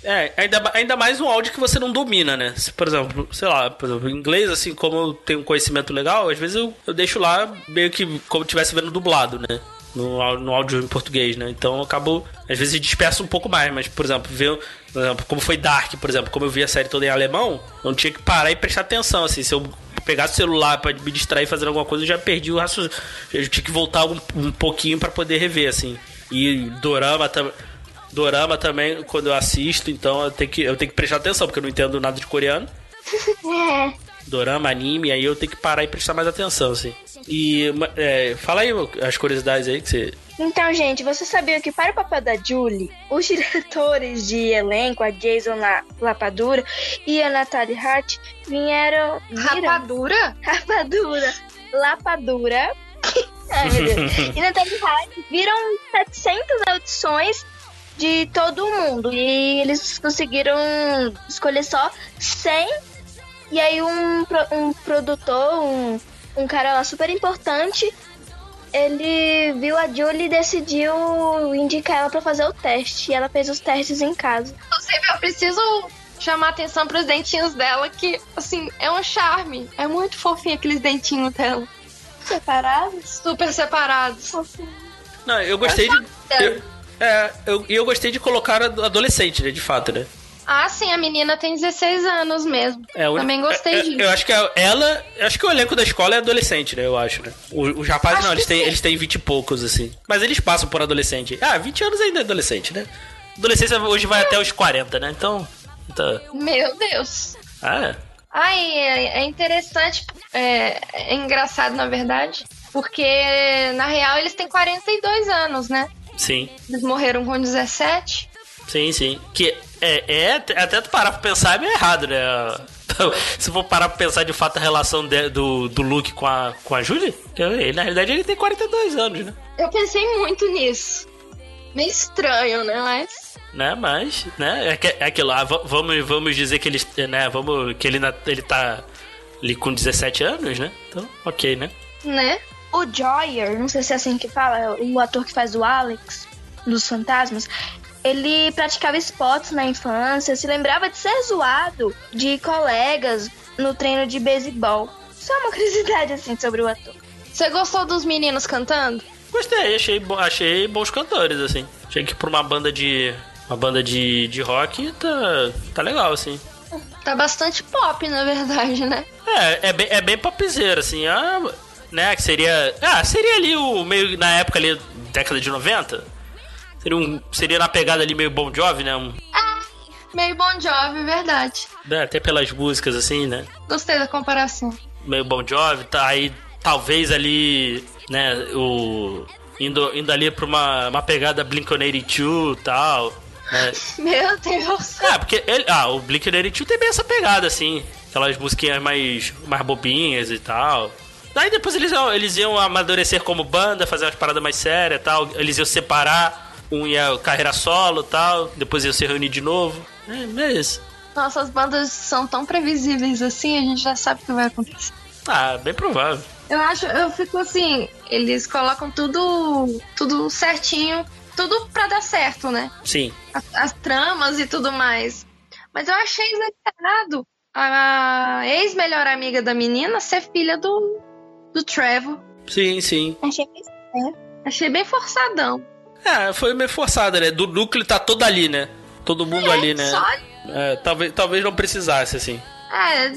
Speaker 1: É, ainda, ainda mais um áudio que você não domina, né? Se, por exemplo, sei lá, por exemplo, inglês, assim, como eu tenho um conhecimento legal, às vezes eu, eu deixo lá meio que como se estivesse vendo dublado, né? No, no áudio em português, né? Então eu acabo, às vezes, disperso um pouco mais, mas, por exemplo, ver, por exemplo, como foi Dark, por exemplo, como eu vi a série toda em alemão, eu não tinha que parar e prestar atenção, assim, se eu pegasse o celular pra me distrair fazendo alguma coisa, eu já perdi o raciocínio. Eu tinha que voltar um, um pouquinho pra poder rever, assim. E Dorama também. Dorama também, quando eu assisto, então eu tenho que, eu tenho que prestar atenção, porque eu não entendo nada de coreano.
Speaker 3: É.
Speaker 1: Dorama, anime, aí eu tenho que parar e prestar mais atenção, assim. E é, fala aí as curiosidades aí que você.
Speaker 3: Então, gente, você sabia que para o papel da Julie, os diretores de elenco, a Jason La Lapadura e a Natalie Hart, vieram. viram-
Speaker 2: Rapadura?
Speaker 3: Rapadura. Lapadura. Ai, meu Deus. e Natalie Hart viram 700 audições de todo o mundo. E eles conseguiram escolher só 100. E aí um, um produtor, um, um cara lá super importante, ele viu a Julie e decidiu indicar ela pra fazer o teste. E ela fez os testes em casa.
Speaker 2: Inclusive, eu preciso chamar atenção pros dentinhos dela, que, assim, é um charme. É muito fofinho aqueles dentinhos dela.
Speaker 3: Separados?
Speaker 2: Super separados.
Speaker 1: Não, eu gostei de. Eu, é, eu, e eu gostei de colocar adolescente, né? De fato, né?
Speaker 2: Ah, sim, a menina tem 16 anos mesmo.
Speaker 1: É, o-
Speaker 2: Também gostei
Speaker 1: é, é,
Speaker 2: disso.
Speaker 1: Eu acho que a- ela. Acho que o elenco da escola é adolescente, né? Eu acho, né? Os rapazes
Speaker 2: Acho
Speaker 1: não, eles têm,
Speaker 2: sim.
Speaker 1: eles têm 20 e poucos, assim. Mas eles passam por adolescente. Ah, 20 anos ainda é adolescente, né? Adolescência hoje vai até os 40, né? Então. Tá.
Speaker 2: Meu Deus.
Speaker 1: Ah, é.
Speaker 2: Ai, é, é interessante, é, é engraçado na verdade, porque na real eles têm 42 anos, né?
Speaker 1: Sim.
Speaker 2: Eles morreram com 17.
Speaker 1: Sim, sim. Que é, é até tu parar pra pensar é meio errado, né? Se for parar pra pensar de fato a relação de- do, do Luke com a, com a Julie, ele, na realidade ele tem 42 anos, né?
Speaker 2: Eu pensei muito nisso. Meio estranho, né? Mas.
Speaker 1: né? Mas, né? É, que- é aquilo. Ah, va- vamos, vamos dizer que ele, né? Vamos que ele, ele tá ali com 17 anos, né? Então, ok, né?
Speaker 2: Né?
Speaker 3: O Joyer, não sei se é assim que fala, o ator que faz o Alex dos Fantasmas, ele praticava esportes na infância, se lembrava de ser zoado de colegas no treino de beisebol. Só uma curiosidade assim sobre o ator.
Speaker 2: Você gostou dos meninos cantando?
Speaker 1: Gostei, achei, achei bons cantores, assim. Achei que pra uma banda de. Uma banda de, de rock tá, tá legal, assim.
Speaker 2: Tá bastante pop, na verdade, né?
Speaker 1: É, é bem, é bem popzera, assim. Ah, né? Que seria. Ah, seria ali o meio. Na época ali, década de 90. Seria, um, seria na pegada ali meio Bon Jovi, né? Um,
Speaker 2: Meio Bon Jovi, verdade.
Speaker 1: né? Até pelas músicas, assim, né?
Speaker 2: Gostei da comparação.
Speaker 1: meio Bon Jovi, tá aí talvez ali, né, o indo, indo ali pra uma, uma pegada Blink-182 e tal. né?
Speaker 2: Meu Deus.
Speaker 1: Ah, porque ele, ah, o Blink-182 tem bem essa pegada, assim. Aquelas musiquinhas mais, mais bobinhas e tal. Daí depois eles, iam- eles iam amadurecer como banda, fazer umas paradas mais sérias tal. Eles iam separar, um ia carreira solo tal. Depois iam se reunir de novo. É, é isso.
Speaker 2: Nossas bandas são tão previsíveis assim, a gente já sabe o que vai acontecer.
Speaker 1: Ah, bem provável.
Speaker 2: Eu acho, eu fico assim, eles colocam tudo, tudo certinho, tudo pra dar certo, né?
Speaker 1: Sim.
Speaker 2: As, as tramas e tudo mais. Mas eu achei exagerado a ex-melhor amiga da menina ser filha do, do Trevor.
Speaker 1: Sim, sim.
Speaker 3: Achei que
Speaker 2: Achei bem forçadão.
Speaker 1: É, foi meio forçada, né? Do núcleo tá todo ali, né? Todo mundo ali, né?
Speaker 2: Só,
Speaker 1: É, talvez, talvez não precisasse, assim.
Speaker 2: é,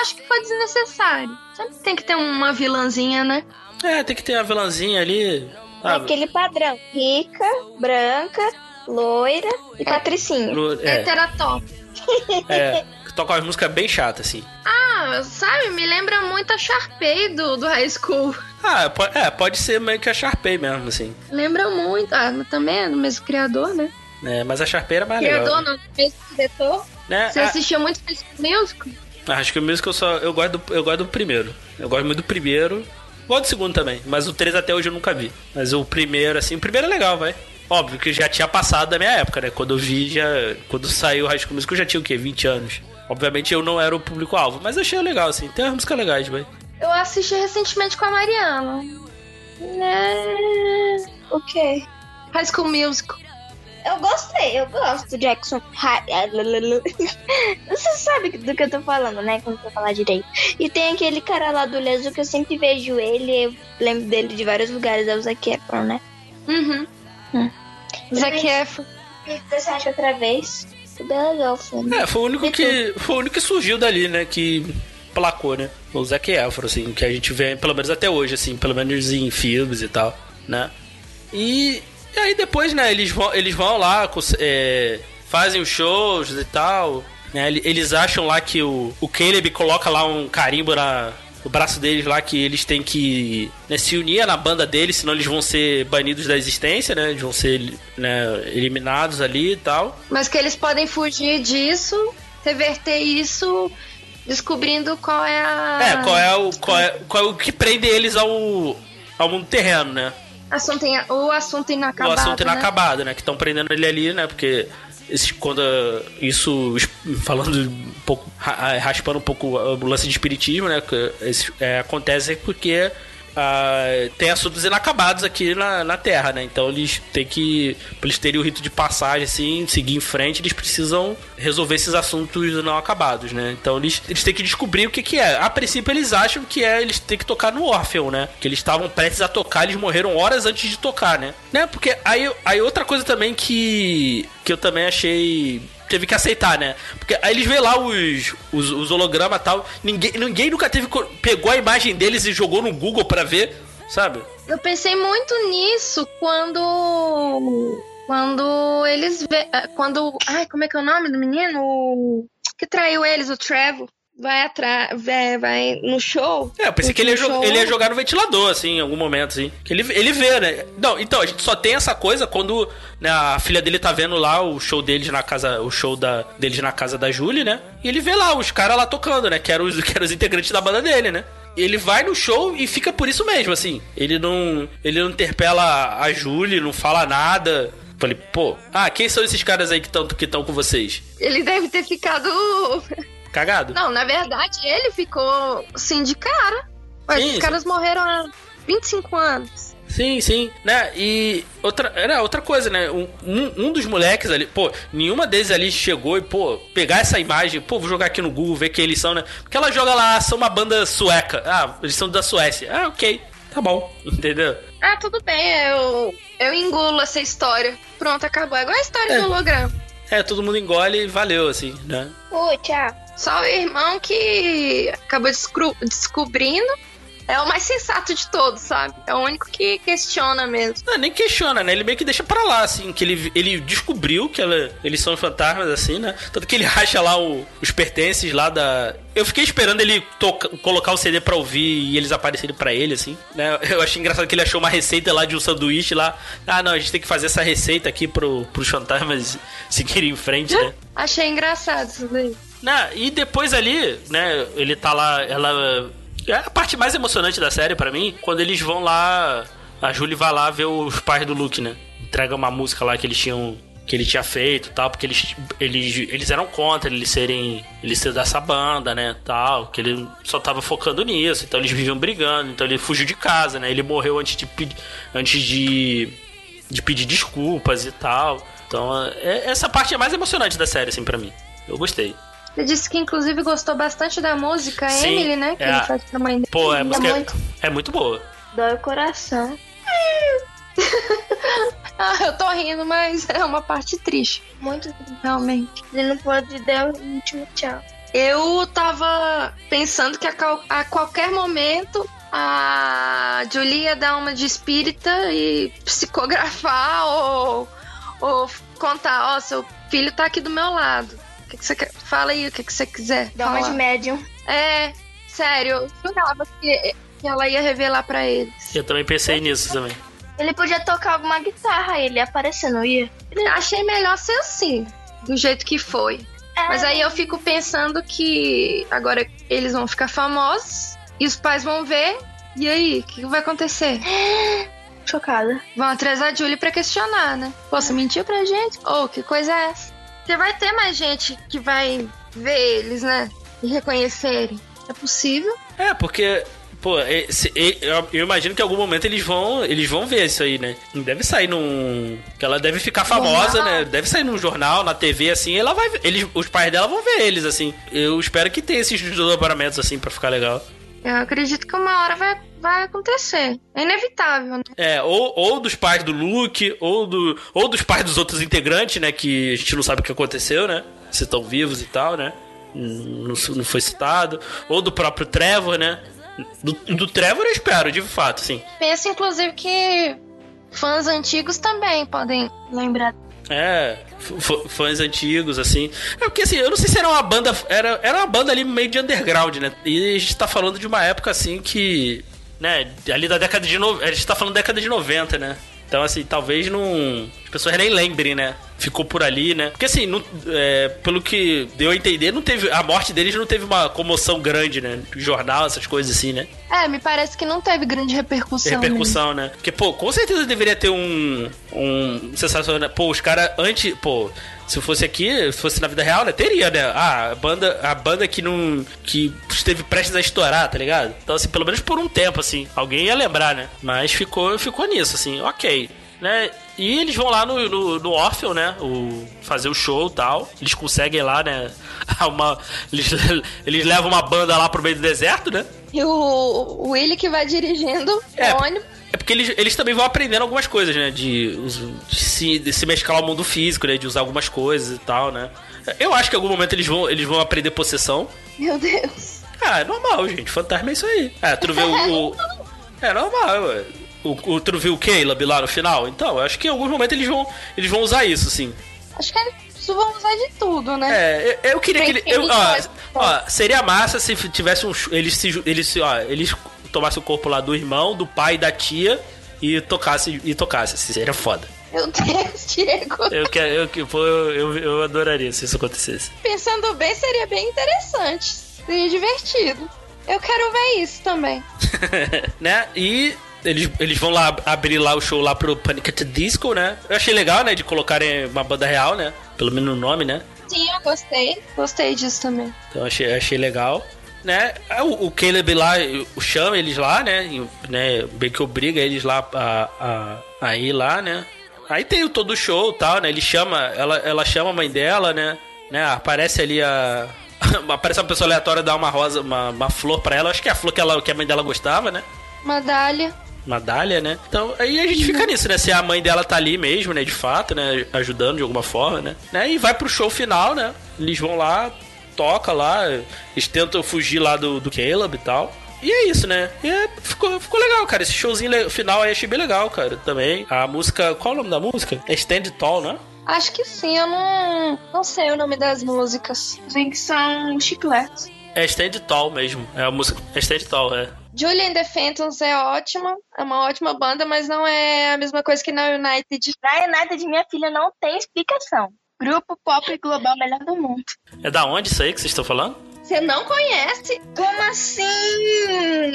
Speaker 2: acho que foi desnecessário. Sempre tem que ter uma vilãzinha, né?
Speaker 1: É, tem que ter a vilãzinha ali. sabe?
Speaker 3: aquele padrão. Rica, branca, loira e patricinha.
Speaker 1: Lu- É,
Speaker 2: Heterotop.
Speaker 1: é, que toca umas músicas bem chatas, assim.
Speaker 2: Ah, sabe, me lembra muito a Sharpay do, do High School.
Speaker 1: Ah, é, pode ser meio que a Sharpay mesmo, assim.
Speaker 2: Lembra muito. Ah, também é do mesmo criador, né?
Speaker 1: É, mas a Sharpay era mais
Speaker 2: criador,
Speaker 1: legal.
Speaker 2: não, do mesmo diretor.
Speaker 1: Né?
Speaker 2: Você
Speaker 1: Ah,
Speaker 2: assistia muito High School Musical?
Speaker 1: acho que o musical eu só. Eu gosto, do, eu gosto do primeiro. Eu gosto muito do primeiro. Gosto do segundo também. Mas o 3 até hoje eu nunca vi. Mas o primeiro, assim, o primeiro é legal, vai. Óbvio que já tinha passado da minha época, né? Quando eu vi, já. Quando saiu o High School Musical, eu já tinha o quê? 20 anos. Obviamente eu não era o público-alvo, mas achei legal, assim. Tem umas músicas legais, vai.
Speaker 2: Eu assisti recentemente com a Mariana. É...
Speaker 3: O quê?
Speaker 2: High School Musical.
Speaker 3: Eu gostei, eu gosto do Jackson. Você sabe do que eu tô falando, né? Quando eu falar direito. E tem aquele cara lá do azul que eu sempre vejo ele. Eu lembro dele de vários lugares, é o Zac Efron, né?
Speaker 2: Uhum.
Speaker 3: Hum.
Speaker 2: Zac Efron.
Speaker 3: Você acha outra vez? Tudo é legal, o filme.
Speaker 1: É, foi o único que. Foi o único que surgiu dali, né? Que placou, né? O Zac Efron, assim, que a gente vê, pelo menos até hoje, assim, pelo menos em filmes e tal, né? E, e aí depois, né, eles vão, eles vão lá, é, fazem os shows e tal, né? ele- Eles acham lá que o, o Caleb coloca lá um carimbo na, no braço deles lá que eles têm que né, se unir na banda deles, senão eles vão ser banidos da existência, né? Eles vão ser né, eliminados ali e tal.
Speaker 2: Mas que eles podem fugir disso, reverter isso, descobrindo qual é a.
Speaker 1: É, qual é o, qual é, qual é o que prende eles ao, ao mundo terreno, né?
Speaker 2: Assunto o assunto inacabado.
Speaker 1: o assunto
Speaker 2: né?
Speaker 1: inacabado, né? Que estão prendendo ele ali, né? Porque esse, quando uh, isso, falando um pouco, ah, raspando um pouco o lance de espiritismo, né? Que esse, é, acontece porque ah, tem assuntos inacabados aqui na, na Terra, né? Então eles têm que, pra eles terem o rito de passagem, assim, seguir em frente, eles precisam resolver esses assuntos não acabados, né? Então eles, eles têm que descobrir o que que é. A princípio eles acham que é, eles têm que tocar no Orpheum, né? Que eles estavam prestes a tocar, eles morreram horas antes de tocar, né? né? Porque aí, aí outra coisa também que, que eu também achei teve que aceitar, né? Porque aí eles vê lá os, os, os hologramas e tal. Ninguém, ninguém nunca teve. Pegou a imagem deles e jogou no Google pra ver, sabe?
Speaker 2: Eu pensei muito nisso quando. Quando eles vê. Quando. Ai, como é que é o nome do menino? O que traiu eles, o Trevor. Vai atrás. Vai, vai no show.
Speaker 1: É, eu pensei que ele ia,
Speaker 2: show.
Speaker 1: ele ia jogar no ventilador, assim, em algum momento, assim. Que ele, ele vê, né? Não, então, a gente só tem essa coisa quando né, a filha dele tá vendo lá o show deles na casa. O show da, deles na casa da Julie, né? E ele vê lá os caras lá tocando, né? Que eram, os, que eram os integrantes da banda dele, né? Ele vai no show e fica por isso mesmo, assim. Ele não. Ele não interpela a Julie, não fala nada. Falei, pô, ah, quem são esses caras aí que estão que tão com vocês?
Speaker 2: Ele deve ter ficado.
Speaker 1: Cagado?
Speaker 2: Não, na verdade, ele ficou assim de cara. Mas
Speaker 1: Sim,
Speaker 2: os
Speaker 1: sim.
Speaker 2: caras morreram há 25 anos.
Speaker 1: Sim, sim, né? E outra, era outra coisa, né? Um, um, dos moleques ali, pô, nenhuma deles ali chegou e, pô, pegar essa imagem, pô, vou jogar aqui no Google, ver quem eles são, né? Porque ela joga lá, são uma banda sueca. Ah, eles são da Suécia. Ah, ok, tá bom, entendeu?
Speaker 2: Ah, tudo bem, eu, eu engulo essa história. Pronto, acabou. É igual a história
Speaker 1: É.
Speaker 2: do holograma.
Speaker 1: É, todo mundo engole e valeu, assim, né?
Speaker 3: Oi, tchau.
Speaker 2: Só o irmão que acabou descobrindo É o mais sensato de todos, sabe? É o único que questiona mesmo.
Speaker 1: Não, nem questiona, né? Ele meio que deixa pra lá, assim, que ele, ele descobriu que ela, eles são fantasmas, assim, né? Tanto que ele acha lá o- os pertences lá da. Eu fiquei esperando ele toca- colocar o CD pra ouvir e eles aparecerem pra ele, assim, né? Eu achei engraçado que ele achou uma receita lá de um sanduíche lá. Ah, não, a gente tem que fazer essa receita aqui pro, pros fantasmas seguirem em frente, né?
Speaker 2: Achei engraçado isso daí.
Speaker 1: Né, e depois ali, né, ele tá lá, ela é a parte mais emocionante da série pra mim, quando eles vão lá, a Julie vai lá ver os pais do Luke, né? Entrega uma música lá que eles tinham que ele tinha feito, tal, porque eles eles eles eram contra eles serem eles serem dessa banda, né, tal, que ele só tava focando nisso, então eles viviam brigando, então ele fugiu de casa, né? Ele morreu antes de antes de de pedir desculpas e tal. Então, é- essa parte é mais emocionante da série assim pra mim. Eu gostei.
Speaker 2: Você disse que inclusive gostou bastante da música
Speaker 1: Sim,
Speaker 2: Emily, né? Que
Speaker 1: é.
Speaker 2: ele faz pra mãe dele.
Speaker 1: Pô, é, música,
Speaker 3: muito.
Speaker 1: é muito boa.
Speaker 3: Dói o coração.
Speaker 2: Ah, eu tô rindo, mas é uma parte triste,
Speaker 3: Muito.
Speaker 2: realmente.
Speaker 3: Ele não pode dar o último tchau.
Speaker 2: Eu tava pensando que a, cal- a qualquer momento a Julie ia dar uma de espírita e psicografar ou, ou contar, ó, seu filho tá aqui do meu lado. O que, que você quer? Fala aí o que, que você quiser.
Speaker 3: Dá uma de médium.
Speaker 2: É, sério, eu jurava que, que ela ia revelar pra eles.
Speaker 1: Eu também pensei nisso também.
Speaker 3: Ele podia tocar alguma guitarra, ele ia aparecer, não ia?
Speaker 2: Achei melhor ser assim, do jeito que foi.
Speaker 3: É,
Speaker 2: Mas aí eu fico pensando que agora eles vão ficar famosos e os pais vão ver. E aí, o que, que vai acontecer?
Speaker 3: Chocada.
Speaker 2: Vão atrás da Julie pra questionar, né? Pô, você mentiu pra gente? Ô, que coisa é essa? Porque vai ter mais gente que vai ver eles, né? E reconhecerem. É possível?
Speaker 1: É, porque, pô, esse- e- eu, imagino que em algum momento eles vão, eles vão ver isso aí, né? Deve sair num. Que ela deve ficar famosa,
Speaker 2: Jornal.
Speaker 1: né? Deve sair num jornal, na TV, assim, ela vai. Eles, os pais dela vão ver eles, assim. Eu espero que tenha esses desdobramentos, assim, pra ficar legal.
Speaker 2: Eu acredito que uma hora vai, vai acontecer. É inevitável, né?
Speaker 1: É, ou, ou dos pais do Luke, ou, do, ou dos pais dos outros integrantes, né? Que a gente não sabe o que aconteceu, né? Se estão vivos e tal, né? Não, não foi citado. Ou do próprio Trevor, né? Do, do Trevor eu espero, de fato, sim.
Speaker 2: Penso, inclusive, que fãs antigos também podem lembrar.
Speaker 1: É, fãs antigos, assim. É porque assim, eu não sei se era uma banda. Era, era uma banda ali meio de underground, né? E a gente tá falando de uma época assim que. Né, ali da década de. No... A gente tá falando da década de 90, né? Então, assim, talvez não. As pessoas nem lembrem, né? Ficou por ali, né? Porque, assim, não- é, pelo que deu a entender, não teve. A morte deles não teve uma comoção grande, né? Jornal, essas coisas assim, né?
Speaker 2: É, me parece que não teve grande repercussão. né?
Speaker 1: repercussão, né? Porque, pô, com certeza deveria ter um. Um sensacional. Pô, os caras antes. Pô, se fosse aqui, se fosse na vida real, né? Teria, né? Ah, a banda, a banda que não. que esteve prestes a estourar, tá ligado? Então, assim, pelo menos por um tempo, assim, alguém ia lembrar, né? Mas ficou, ficou nisso, assim, ok. Né? E eles vão lá no, no, no Orpheum, né? O, fazer o show e tal. Eles conseguem lá, né? Uma, eles, eles levam uma banda lá pro meio do deserto, né?
Speaker 2: E o, o Willy que vai dirigindo
Speaker 1: É.
Speaker 2: o ônibus.
Speaker 1: É porque eles, eles também vão aprendendo algumas coisas, né? De, de se, de se mesclar ao mundo físico, né? De usar algumas coisas e tal, né? Eu acho que em algum momento eles vão, eles vão aprender possessão.
Speaker 2: Meu Deus.
Speaker 1: Ah, é normal, gente. Fantasma é isso aí. É, tu viu o. o- É normal, ué. O, o, tu viu o Caleb lá no final? Então, eu acho que em algum momento eles vão, eles vão usar isso, sim.
Speaker 2: Acho que eles vão usar de tudo, né?
Speaker 1: É, eu, eu queria que ele. Eu, ó, ó, seria massa se tivesse um. Eles se. Eles, se- ó, eles tomassem o corpo lá do irmão, do pai e da tia e tocasse. E tocasse. Assim, seria foda.
Speaker 2: Meu Deus, Diego.
Speaker 1: Eu, quero, eu, eu, eu, adoraria se isso acontecesse.
Speaker 2: Pensando bem, seria bem interessante. Seria divertido. Eu quero ver isso também.
Speaker 1: né? E eles, eles vão lá abrir lá o show lá pro Panic! at Disco, né? Eu achei legal, né? De colocarem uma banda real, né? Pelo menos no nome, né?
Speaker 2: Sim, eu gostei. Gostei disso também.
Speaker 1: Então achei, achei legal. Né? Aí O, o Caleb lá, o chama eles lá, né? E, né? Bem que obriga eles lá a, a, a ir lá, né? Aí tem o todo o show tal, né? Ele chama, ela, ela chama a mãe dela, né? né? Aparece ali a. Aparece uma pessoa aleatória dar uma rosa, uma, uma flor pra ela. Acho que é a flor que, ela, que a mãe dela gostava, né?
Speaker 2: Medalha.
Speaker 1: Uma dália, né? Então, aí a gente fica nisso, né? Se a mãe dela tá ali mesmo, né? De fato, né? Ajudando de alguma forma, né? né? E vai pro show final, né? Eles vão lá, toca lá, eles tentam fugir lá do, do Caleb e tal. e é isso, né? E é, ficou, ficou legal, cara. Esse showzinho final aí achei bem legal, cara, também. A música, qual é o nome da música? É Stand Tall, né?
Speaker 2: Acho que sim, eu não, não sei o nome das músicas.
Speaker 3: Sei que são chicletes.
Speaker 1: É Stand Tall mesmo. É a música. É Stand Tall, é.
Speaker 2: Julie and the Phantoms é ótima, é uma ótima banda, mas não é a mesma coisa que na United.
Speaker 3: Na United, minha filha, não tem explicação. Grupo pop global melhor do mundo.
Speaker 1: É da onde isso aí que vocês estão falando?
Speaker 2: Você não conhece?
Speaker 3: Como assim?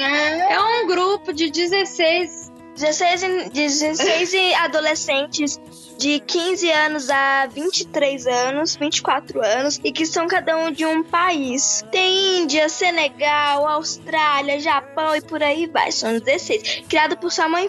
Speaker 3: Ah,
Speaker 2: É um grupo de 16.
Speaker 3: 16, e- 16 e adolescentes de 15 anos a 23 anos, 24 anos, e que são cada um de um país. Tem Índia, Senegal, Austrália, Japão e por aí vai. São 16. Criado por Simon,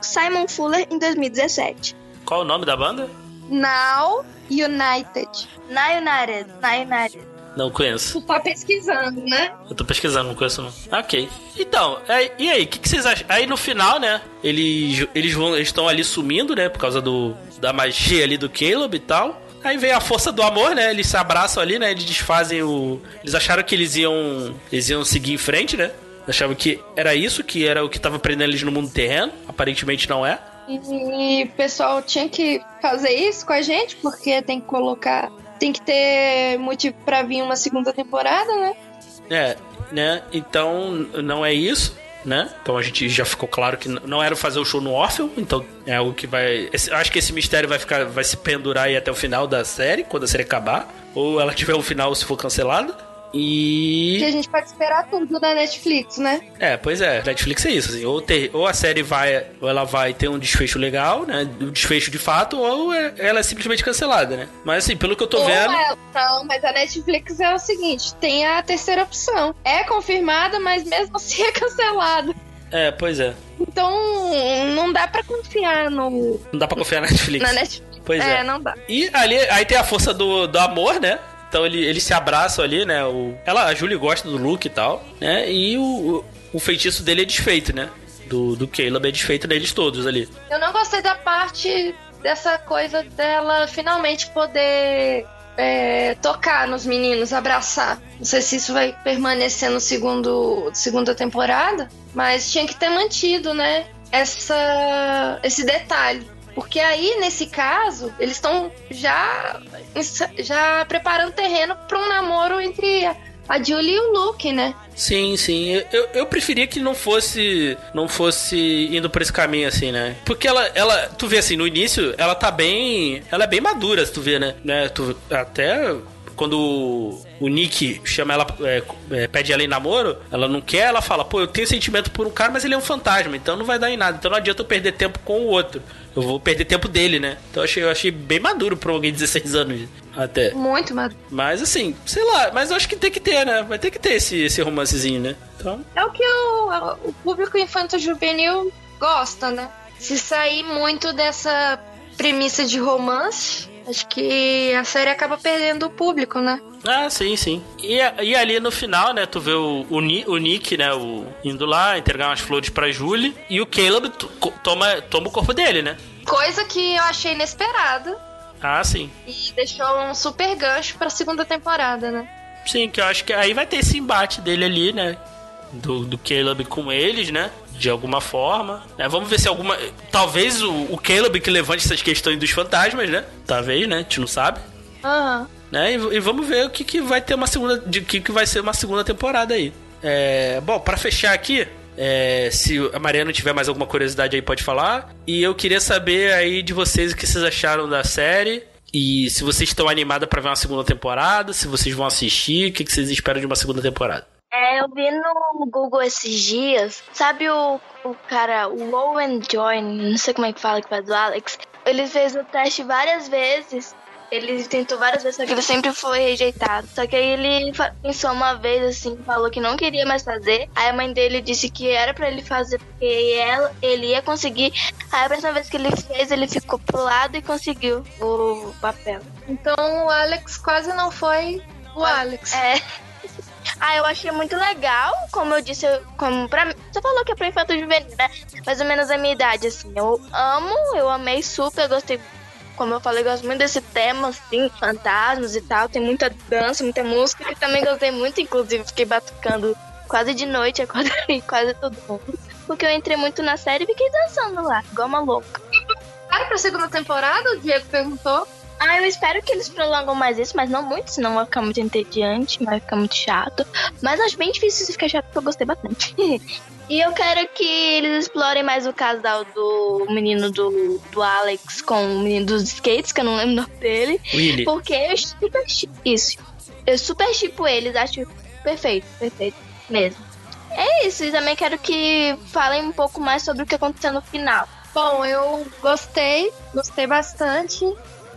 Speaker 3: Simon Fuller em 2017.
Speaker 1: Qual o nome da banda?
Speaker 2: Now United.
Speaker 3: Na United, na United.
Speaker 1: Não conheço.
Speaker 2: Tu tá pesquisando, né?
Speaker 1: Eu tô pesquisando, não conheço não. Ok. Então, é- e aí, o que, que vocês acham? Aí no final, né? Eles eles vão eles estão ali sumindo, né? Por causa do da magia ali do Caleb e tal. Aí vem a força do amor, né? Eles se abraçam ali, né? Eles desfazem o. Eles acharam que eles iam. Eles iam seguir em frente, né? Achavam que era isso, que era o que tava prendendo eles no mundo terreno. Aparentemente não é.
Speaker 2: E o pessoal tinha que fazer isso com a gente, porque tem que colocar. Tem que ter motivo pra vir uma segunda temporada, né?
Speaker 1: É, né? Então não é isso, né? Então a gente já ficou claro que não era fazer o show no Orpheum, então é algo que vai. esse- acho que esse mistério vai ficar, vai se pendurar aí até o final da série, quando a série acabar, ou ela tiver um final se for cancelada.
Speaker 2: Que a
Speaker 1: E.
Speaker 2: gente pode esperar tudo da Netflix, né?
Speaker 1: É, pois é, Netflix é isso, assim, ou, ter, ou a série vai, ou ela vai ter um desfecho legal, né? Um desfecho de fato, ou é- ela é simplesmente cancelada, né? Mas assim, pelo que eu tô
Speaker 2: Ou
Speaker 1: vendo.
Speaker 2: não, mas a Netflix é o seguinte: tem a terceira opção. É confirmada, mas mesmo assim é cancelada.
Speaker 1: É, pois é.
Speaker 2: Então não dá pra confiar no,
Speaker 1: Não dá pra confiar na Netflix.
Speaker 2: na Netflix.
Speaker 1: Pois é.
Speaker 2: é, não dá.
Speaker 1: E ali, aí tem a força do, do amor, né? Então ele, eles se abraçam ali, né? O, ela, a Julie gosta do Luke e tal, né? E o, o, feitiço dele é desfeito, né? Do, do Caleb é desfeito neles todos ali.
Speaker 2: Eu não gostei da parte dessa coisa dela finalmente poder é, tocar nos meninos, abraçar. Não sei se isso vai permanecer no segundo segunda temporada, mas tinha que ter mantido, né? Essa, esse detalhe. Porque aí, nesse caso, eles estão já, já preparando terreno para um namoro entre a- a Julie e o Luke, né?
Speaker 1: Sim, sim. Eu, eu preferia que não fosse. Não fosse indo por esse caminho, assim, né? Porque ela, ela. Tu vê assim, no início, ela tá bem. Ela é bem madura, se tu vê, né? né? Tu, até quando o- Nick chama ela, é, é, pede ela em namoro, ela não quer, ela fala, pô, eu tenho sentimento por um cara, mas ele é um fantasma, então não vai dar em nada. Então não adianta eu perder tempo com o outro. Eu vou perder tempo dele, né? Então eu achei, eu achei bem maduro pra alguém de 16 anos até.
Speaker 2: Muito maduro.
Speaker 1: Mas assim, sei lá, mas eu acho que tem que ter, né? Vai ter que ter esse, esse romancezinho, né? Então.
Speaker 2: É o que o, o público infanto-juvenil gosta, né? Se sair muito dessa premissa de romance, acho que a série acaba perdendo o público, né?
Speaker 1: Ah, sim, sim. E, e ali no final, né, tu vê o, o, o Nick, né, o, indo lá entregar umas flores pra Julie, e o Caleb toma, toma o corpo dele, né?
Speaker 2: Coisa que eu achei inesperada
Speaker 1: Ah, sim.
Speaker 2: e deixou um super gancho pra segunda temporada, né?
Speaker 1: Sim, que eu acho que aí vai ter esse embate dele ali, né? Do, do Caleb com eles, né? De alguma forma. né? Vamos ver se alguma. Talvez o, o Caleb que levante essas questões dos fantasmas, né? Talvez, né? A gente não sabe.
Speaker 2: Aham.
Speaker 1: né? E, e vamos ver o que, que vai ter uma segunda, de que, que vai ser uma segunda temporada aí. É, bom, pra fechar aqui, é, se a Mariana tiver mais alguma curiosidade aí pode falar. E eu queria saber aí de vocês o que vocês acharam da série. E se vocês estão animados pra ver uma segunda temporada, se vocês vão assistir, o que, que vocês esperam de uma segunda temporada?
Speaker 3: É, eu vi no Google esses dias, sabe o, o cara, o Owen Joy, não sei como é que fala que faz o Alex, ele fez o teste várias vezes, ele tentou várias vezes, só que ele sempre foi rejeitado. Só que aí ele pensou uma vez assim, falou que não queria mais fazer, aí a mãe dele disse que era pra ele fazer porque ela, ele ia conseguir, aí a próxima vez que ele fez, ele ficou pro lado e conseguiu o papel.
Speaker 2: Então o Alex quase não foi o Alex.
Speaker 3: É. Ah, eu achei muito legal, como eu disse, como pra mim, você falou que é pra infanto juvenil, né? Mais ou menos a minha idade, assim. Eu amo, eu amei super, gostei. Como eu falei, eu gosto muito desse tema, assim, fantasmas e tal. Tem muita dança, muita música, que também gostei muito, inclusive fiquei batucando quase de noite, acordei quase todo mundo. Porque eu entrei muito na série e fiquei dançando lá, igual uma louca.
Speaker 2: Para pra segunda temporada, o Diego perguntou.
Speaker 3: Ah, eu espero que eles prolongam mais isso, mas não muito, senão vai ficar muito entediante, vai ficar muito chato. Mas acho bem difícil se ficar chato, porque eu gostei bastante. e eu quero que eles explorem mais o casal do menino do, do Alex com o menino dos skates, que eu não lembro o nome dele.
Speaker 1: Willy.
Speaker 3: Porque eu super Isso. Eu super chipo eles, acho perfeito, perfeito mesmo. É isso, e também quero que falem um pouco mais sobre o que aconteceu no final.
Speaker 2: Bom, eu gostei, gostei bastante.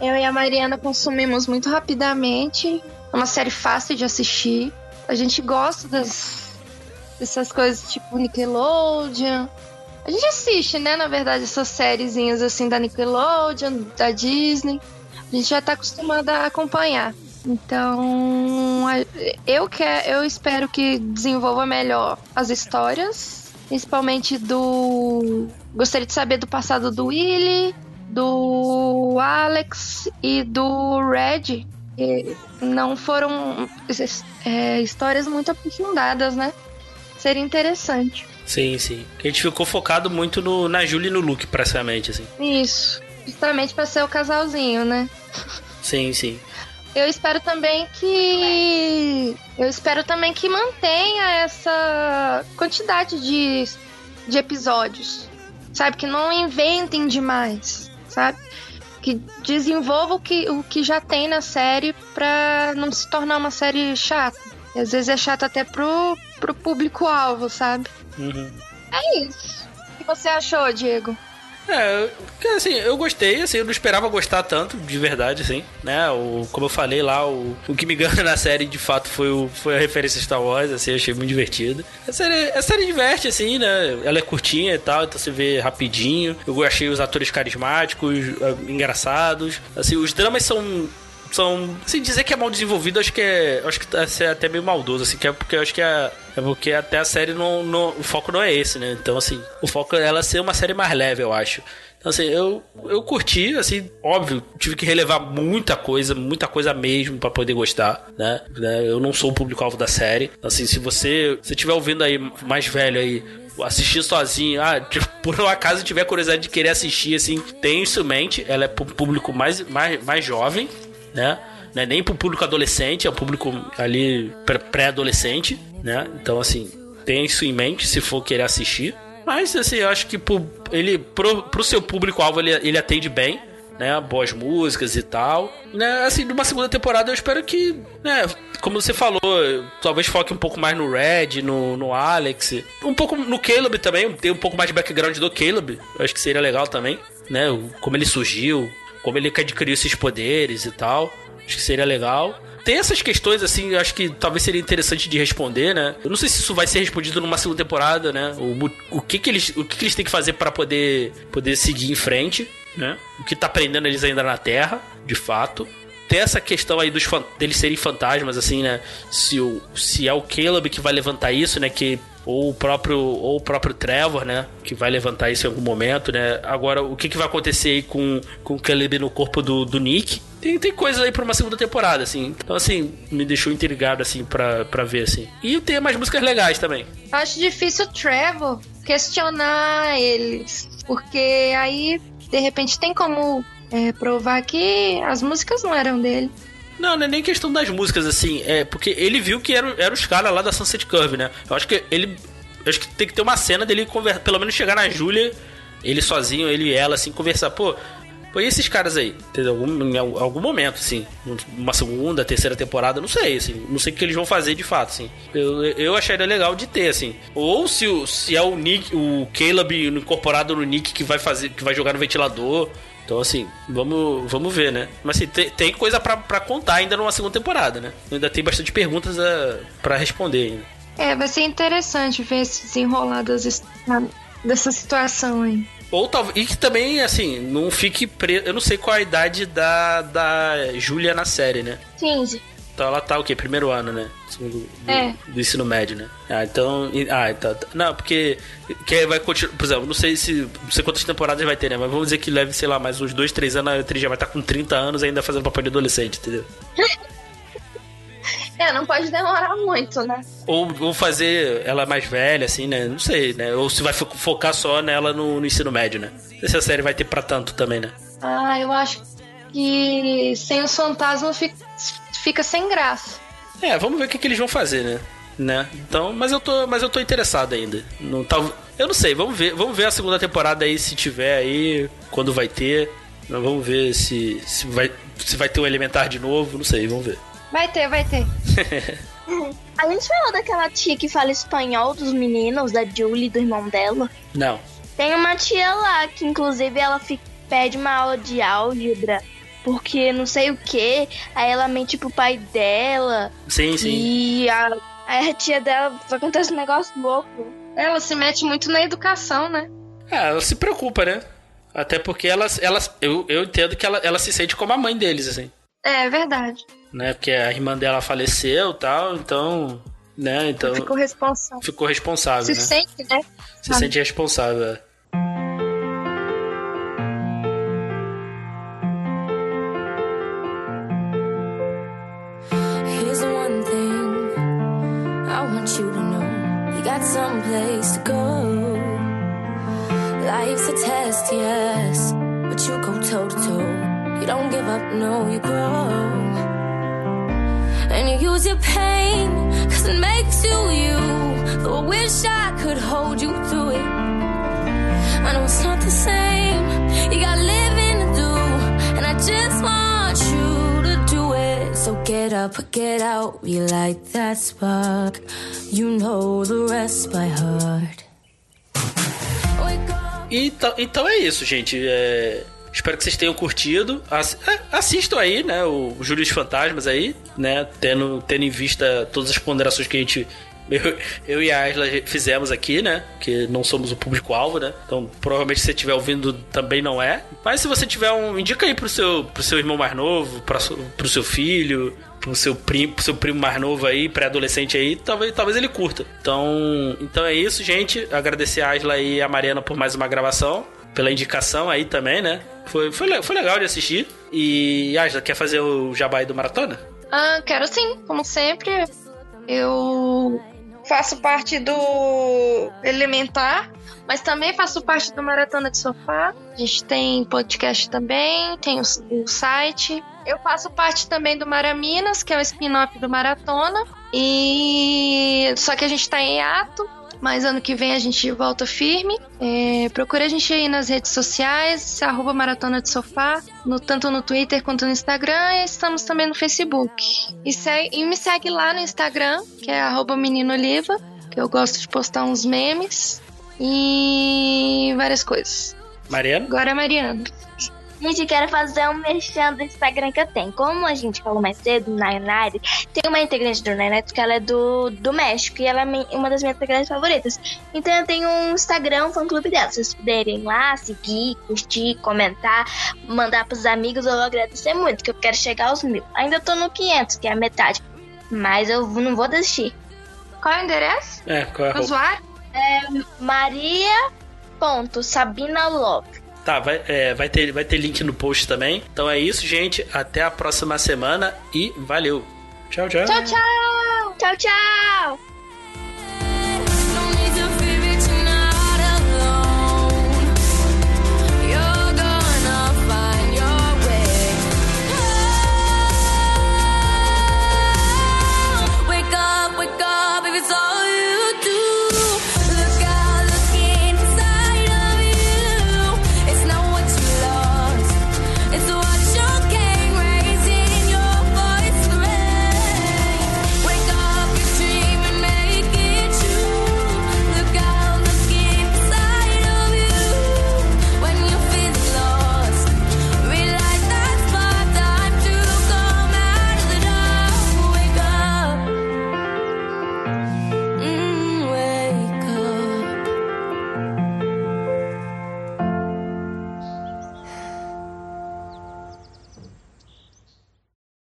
Speaker 2: Eu e a Mariana consumimos muito rapidamente. É uma série fácil de assistir. A gente gosta das, dessas coisas tipo Nickelodeon. A gente assiste, né, na verdade, essas sériezinhas assim da Nickelodeon, da Disney. A gente já tá acostumado a acompanhar. Então, eu quero, eu espero que desenvolva melhor as histórias, principalmente do gostaria de saber do passado do Willy, do Alex e do Red. não foram é, histórias muito aprofundadas, né? Seria interessante.
Speaker 1: Sim, sim. A gente ficou focado muito no, na Julie e no Luke, praticamente, assim.
Speaker 2: Isso. Justamente pra ser o casalzinho, né?
Speaker 1: Sim, sim.
Speaker 2: Eu espero também que. Eu espero também que mantenha essa quantidade de, de episódios. Sabe? Que não inventem demais. Sabe? Que desenvolva o que, o que já tem na série pra não se tornar uma série chata. E às vezes é chato até pro, pro público-alvo, sabe?
Speaker 1: Uhum.
Speaker 2: É isso. O que você achou, Diego?
Speaker 1: É, assim, eu gostei, assim, eu não esperava gostar tanto, de verdade, assim, né? O, como eu falei lá, o, o que me ganha na série, de fato, foi, o, foi a referência Star Wars, assim, achei muito divertido. A série, a série diverte, assim, né? Ela é curtinha e tal, então você vê rapidinho. Eu achei os atores carismáticos, ah, engraçados. Assim, os dramas são são. Assim, dizer que é mal desenvolvido, acho que é. Acho que é até meio maldoso, assim, que é porque acho que é. É porque até a série não, não. O foco não é esse, né? Então, assim, o foco é ela ser uma série mais leve, eu acho. Então, assim, eu, eu curti, assim, óbvio, tive que relevar muita coisa, muita coisa mesmo pra poder gostar, né? Né? Eu não sou o público-alvo da série. Assim, se você se estiver ouvindo aí, mais velho aí, assistir sozinho, ah, tipo, por um acaso tiver curiosidade de querer assistir, assim, tem isso em mente. Ela é pro público mais, mais, mais jovem, né? Não é nem pro público adolescente, é o público ali pré- pré-adolescente, né? Então, assim, tem isso em mente se for querer assistir. Mas, assim, eu acho que pro, ele, pro, pro seu público-alvo ele, ele atende bem, né? Boas músicas e tal. Né? Assim, numa segunda temporada eu espero que, né? Como você falou, talvez foque um pouco mais no Red, no, no Alex. Um pouco no Caleb também, tem um pouco mais de background do Caleb. Eu acho que seria legal também, né? Como ele surgiu, como ele adquiriu esses poderes e tal. Acho que seria legal. Tem essas questões, assim, acho que talvez seria interessante de responder, né? Eu não sei se isso vai ser respondido numa segunda temporada, né? O, o que que eles, o que que eles têm que fazer para poder, poder seguir em frente, né? O que tá prendendo eles ainda na Terra, de fato. Tem essa questão aí dos deles serem fantasmas, assim, né? Se, o, se é o Caleb que vai levantar isso, né? Que ou o próprio ou o próprio Trevor, né, que vai levantar isso em algum momento, né? Agora, o que, que vai acontecer aí com, com o Caleb no corpo do, do Nick? Tem, tem coisa aí pra uma segunda temporada, assim. Então, assim, me deixou intrigado, assim, pra, ver, assim. E tem mais músicas legais também.
Speaker 2: Acho difícil o Trevor questionar eles, porque aí, de repente, tem como é, provar que as músicas não eram dele.
Speaker 1: Não, não é nem questão das músicas, assim. É porque ele viu que eram era os caras lá da Sunset Curve, né? Eu acho que ele. Eu acho que tem que ter uma cena dele conver, pelo menos chegar na Júlia, ele sozinho, ele e ela, assim, conversar. Pô, pô, e esses caras aí? Entendeu? Algum, em al- algum momento, assim. Uma segunda, terceira temporada, não sei, assim. Não sei o que eles vão fazer de fato, assim. Eu, eu acharia legal de ter, assim. Ou se, se é o Nick, o Caleb incorporado no Nick que vai fazer, que vai jogar no ventilador. Então, assim, vamos, vamos ver, né? Mas assim, tem, tem coisa pra, pra contar ainda numa segunda temporada, né? Ainda tem bastante perguntas a, pra responder ainda.
Speaker 2: É, vai ser interessante ver esse desenrolar das dessa situação aí.
Speaker 1: Ou talvez. E que também, assim, não fique preso. Eu não sei qual a idade da, da Júlia na série, né?
Speaker 3: 15.
Speaker 1: Então ela tá o quê? Primeiro ano, né? Do,
Speaker 2: É.
Speaker 1: do ensino médio, né? Ah, então. Ah, então. tá. Não, porque. Que vai continuar. Por exemplo, não sei se. Não sei quantas temporadas vai ter, né? Mas vamos dizer que leve, sei lá, mais uns 2, 3 anos, a atriz já vai estar com 30 anos ainda fazendo papel de adolescente, entendeu?
Speaker 2: É, não pode demorar muito, né?
Speaker 1: Ou, ou fazer ela mais velha, assim, né? Não sei, né? Ou se vai fo- focar só nela no, no ensino médio, né? Não sei se a série vai ter pra tanto também, né?
Speaker 2: Ah, eu acho que sem os fantasmas fica, fica sem graça.
Speaker 1: É, vamos ver o que, que eles vão fazer, né? né? Então, mas eu tô, mas eu tô interessado ainda. Não tá, eu não sei, vamos ver, vamos ver a segunda temporada aí se tiver aí, quando vai ter. Vamos ver se se vai se vai ter um elementar de novo, não sei, vamos ver.
Speaker 2: Vai ter, vai ter.
Speaker 3: A gente falou daquela tia que fala espanhol dos meninos, da Julie, do irmão dela.
Speaker 1: Não.
Speaker 3: Tem uma tia lá que, inclusive, ela fi- pede uma aula de álgebra. Porque não sei o que. Aí ela mente pro pai dela.
Speaker 1: Sim, sim.
Speaker 3: E a, aí a tia dela acontece um negócio louco.
Speaker 2: Ela se mete muito na educação, né?
Speaker 1: Ah, ela se preocupa, né? Até porque elas, elas eu, eu entendo que ela, ela se sente como a mãe deles, assim.
Speaker 2: É, é verdade.
Speaker 1: Né? Porque a irmã dela faleceu e tal, então. Né? Então.
Speaker 2: Ficou responsável.
Speaker 1: Ficou responsável,
Speaker 2: Se
Speaker 1: né?
Speaker 2: sente, né?
Speaker 1: Se sente responsável.
Speaker 4: Got someplace to go. Life's a test, yes, but you go toe to toe. You don't give up, no, you grow. And you use your pain, cause it makes you you. Though I wish I could hold you through it. I know it's not the same. You got living to do, and I just want you get up, get out, relight that spark. You know the rest by heart.
Speaker 1: Então, então é isso, gente. É, Espero que vocês tenham curtido. Ass- é, Assistam aí, né? O Júlio dos Fantasmas aí, né? Tendo, tendo em vista todas as ponderações que a gente. Eu, eu e a Asla fizemos aqui, né? Que não somos o público-alvo, né? Então, provavelmente se você estiver ouvindo também não é. Mas se você tiver um. Indica aí pro seu, pro seu irmão mais novo, pra, pro seu filho, pro seu primo, pro seu primo mais novo aí, pré-adolescente aí, talvez, talvez ele curta. Então, então é isso, gente. Agradecer a Asla e a Mariana por mais uma gravação pela indicação aí também, né? Foi, foi, foi legal de assistir. E, Asla, quer fazer o jabá aí do Maratona?
Speaker 2: Ah, quero sim, como sempre. Eu faço parte do Elementar, mas também faço parte do Maratona de Sofá. A gente tem podcast também, tem o, o site. Eu faço parte também do Maraminas, que é o spin-off do Maratona. E só que a gente tá em ato. Mas ano que vem a gente volta firme. É, procure a gente aí nas redes sociais, arroba Maratona de Sofá, no, tanto no Twitter quanto no Instagram, e estamos também no Facebook. E, segue- e me segue lá no Instagram, que é arroba Menino Oliva, que eu gosto de postar uns memes e várias coisas.
Speaker 1: Mariana?
Speaker 2: Agora é Mariana.
Speaker 3: Gente, quero fazer um merchan do Instagram que eu tenho. Como a gente falou mais cedo, Nainari, tem uma integrante do Nainari que ela é do, do México e ela é uma das minhas integrantes favoritas. Então eu tenho um Instagram, um fã clube dela. Se vocês puderem ir lá, seguir, curtir, comentar, mandar pros amigos, eu vou agradecer muito, que eu quero chegar aos mil. Ainda tô no 500, que é a metade. Mas eu não vou desistir.
Speaker 2: Qual é o endereço?
Speaker 1: É, qual é a
Speaker 2: Do
Speaker 1: roupa?
Speaker 2: usuário?
Speaker 3: Maria.sabina Love.
Speaker 1: Tá, vai, é, vai, ter, vai ter link no post também. Então é isso, gente. Até a próxima semana e valeu. Tchau, tchau.
Speaker 2: Tchau, tchau!
Speaker 3: Tchau, tchau!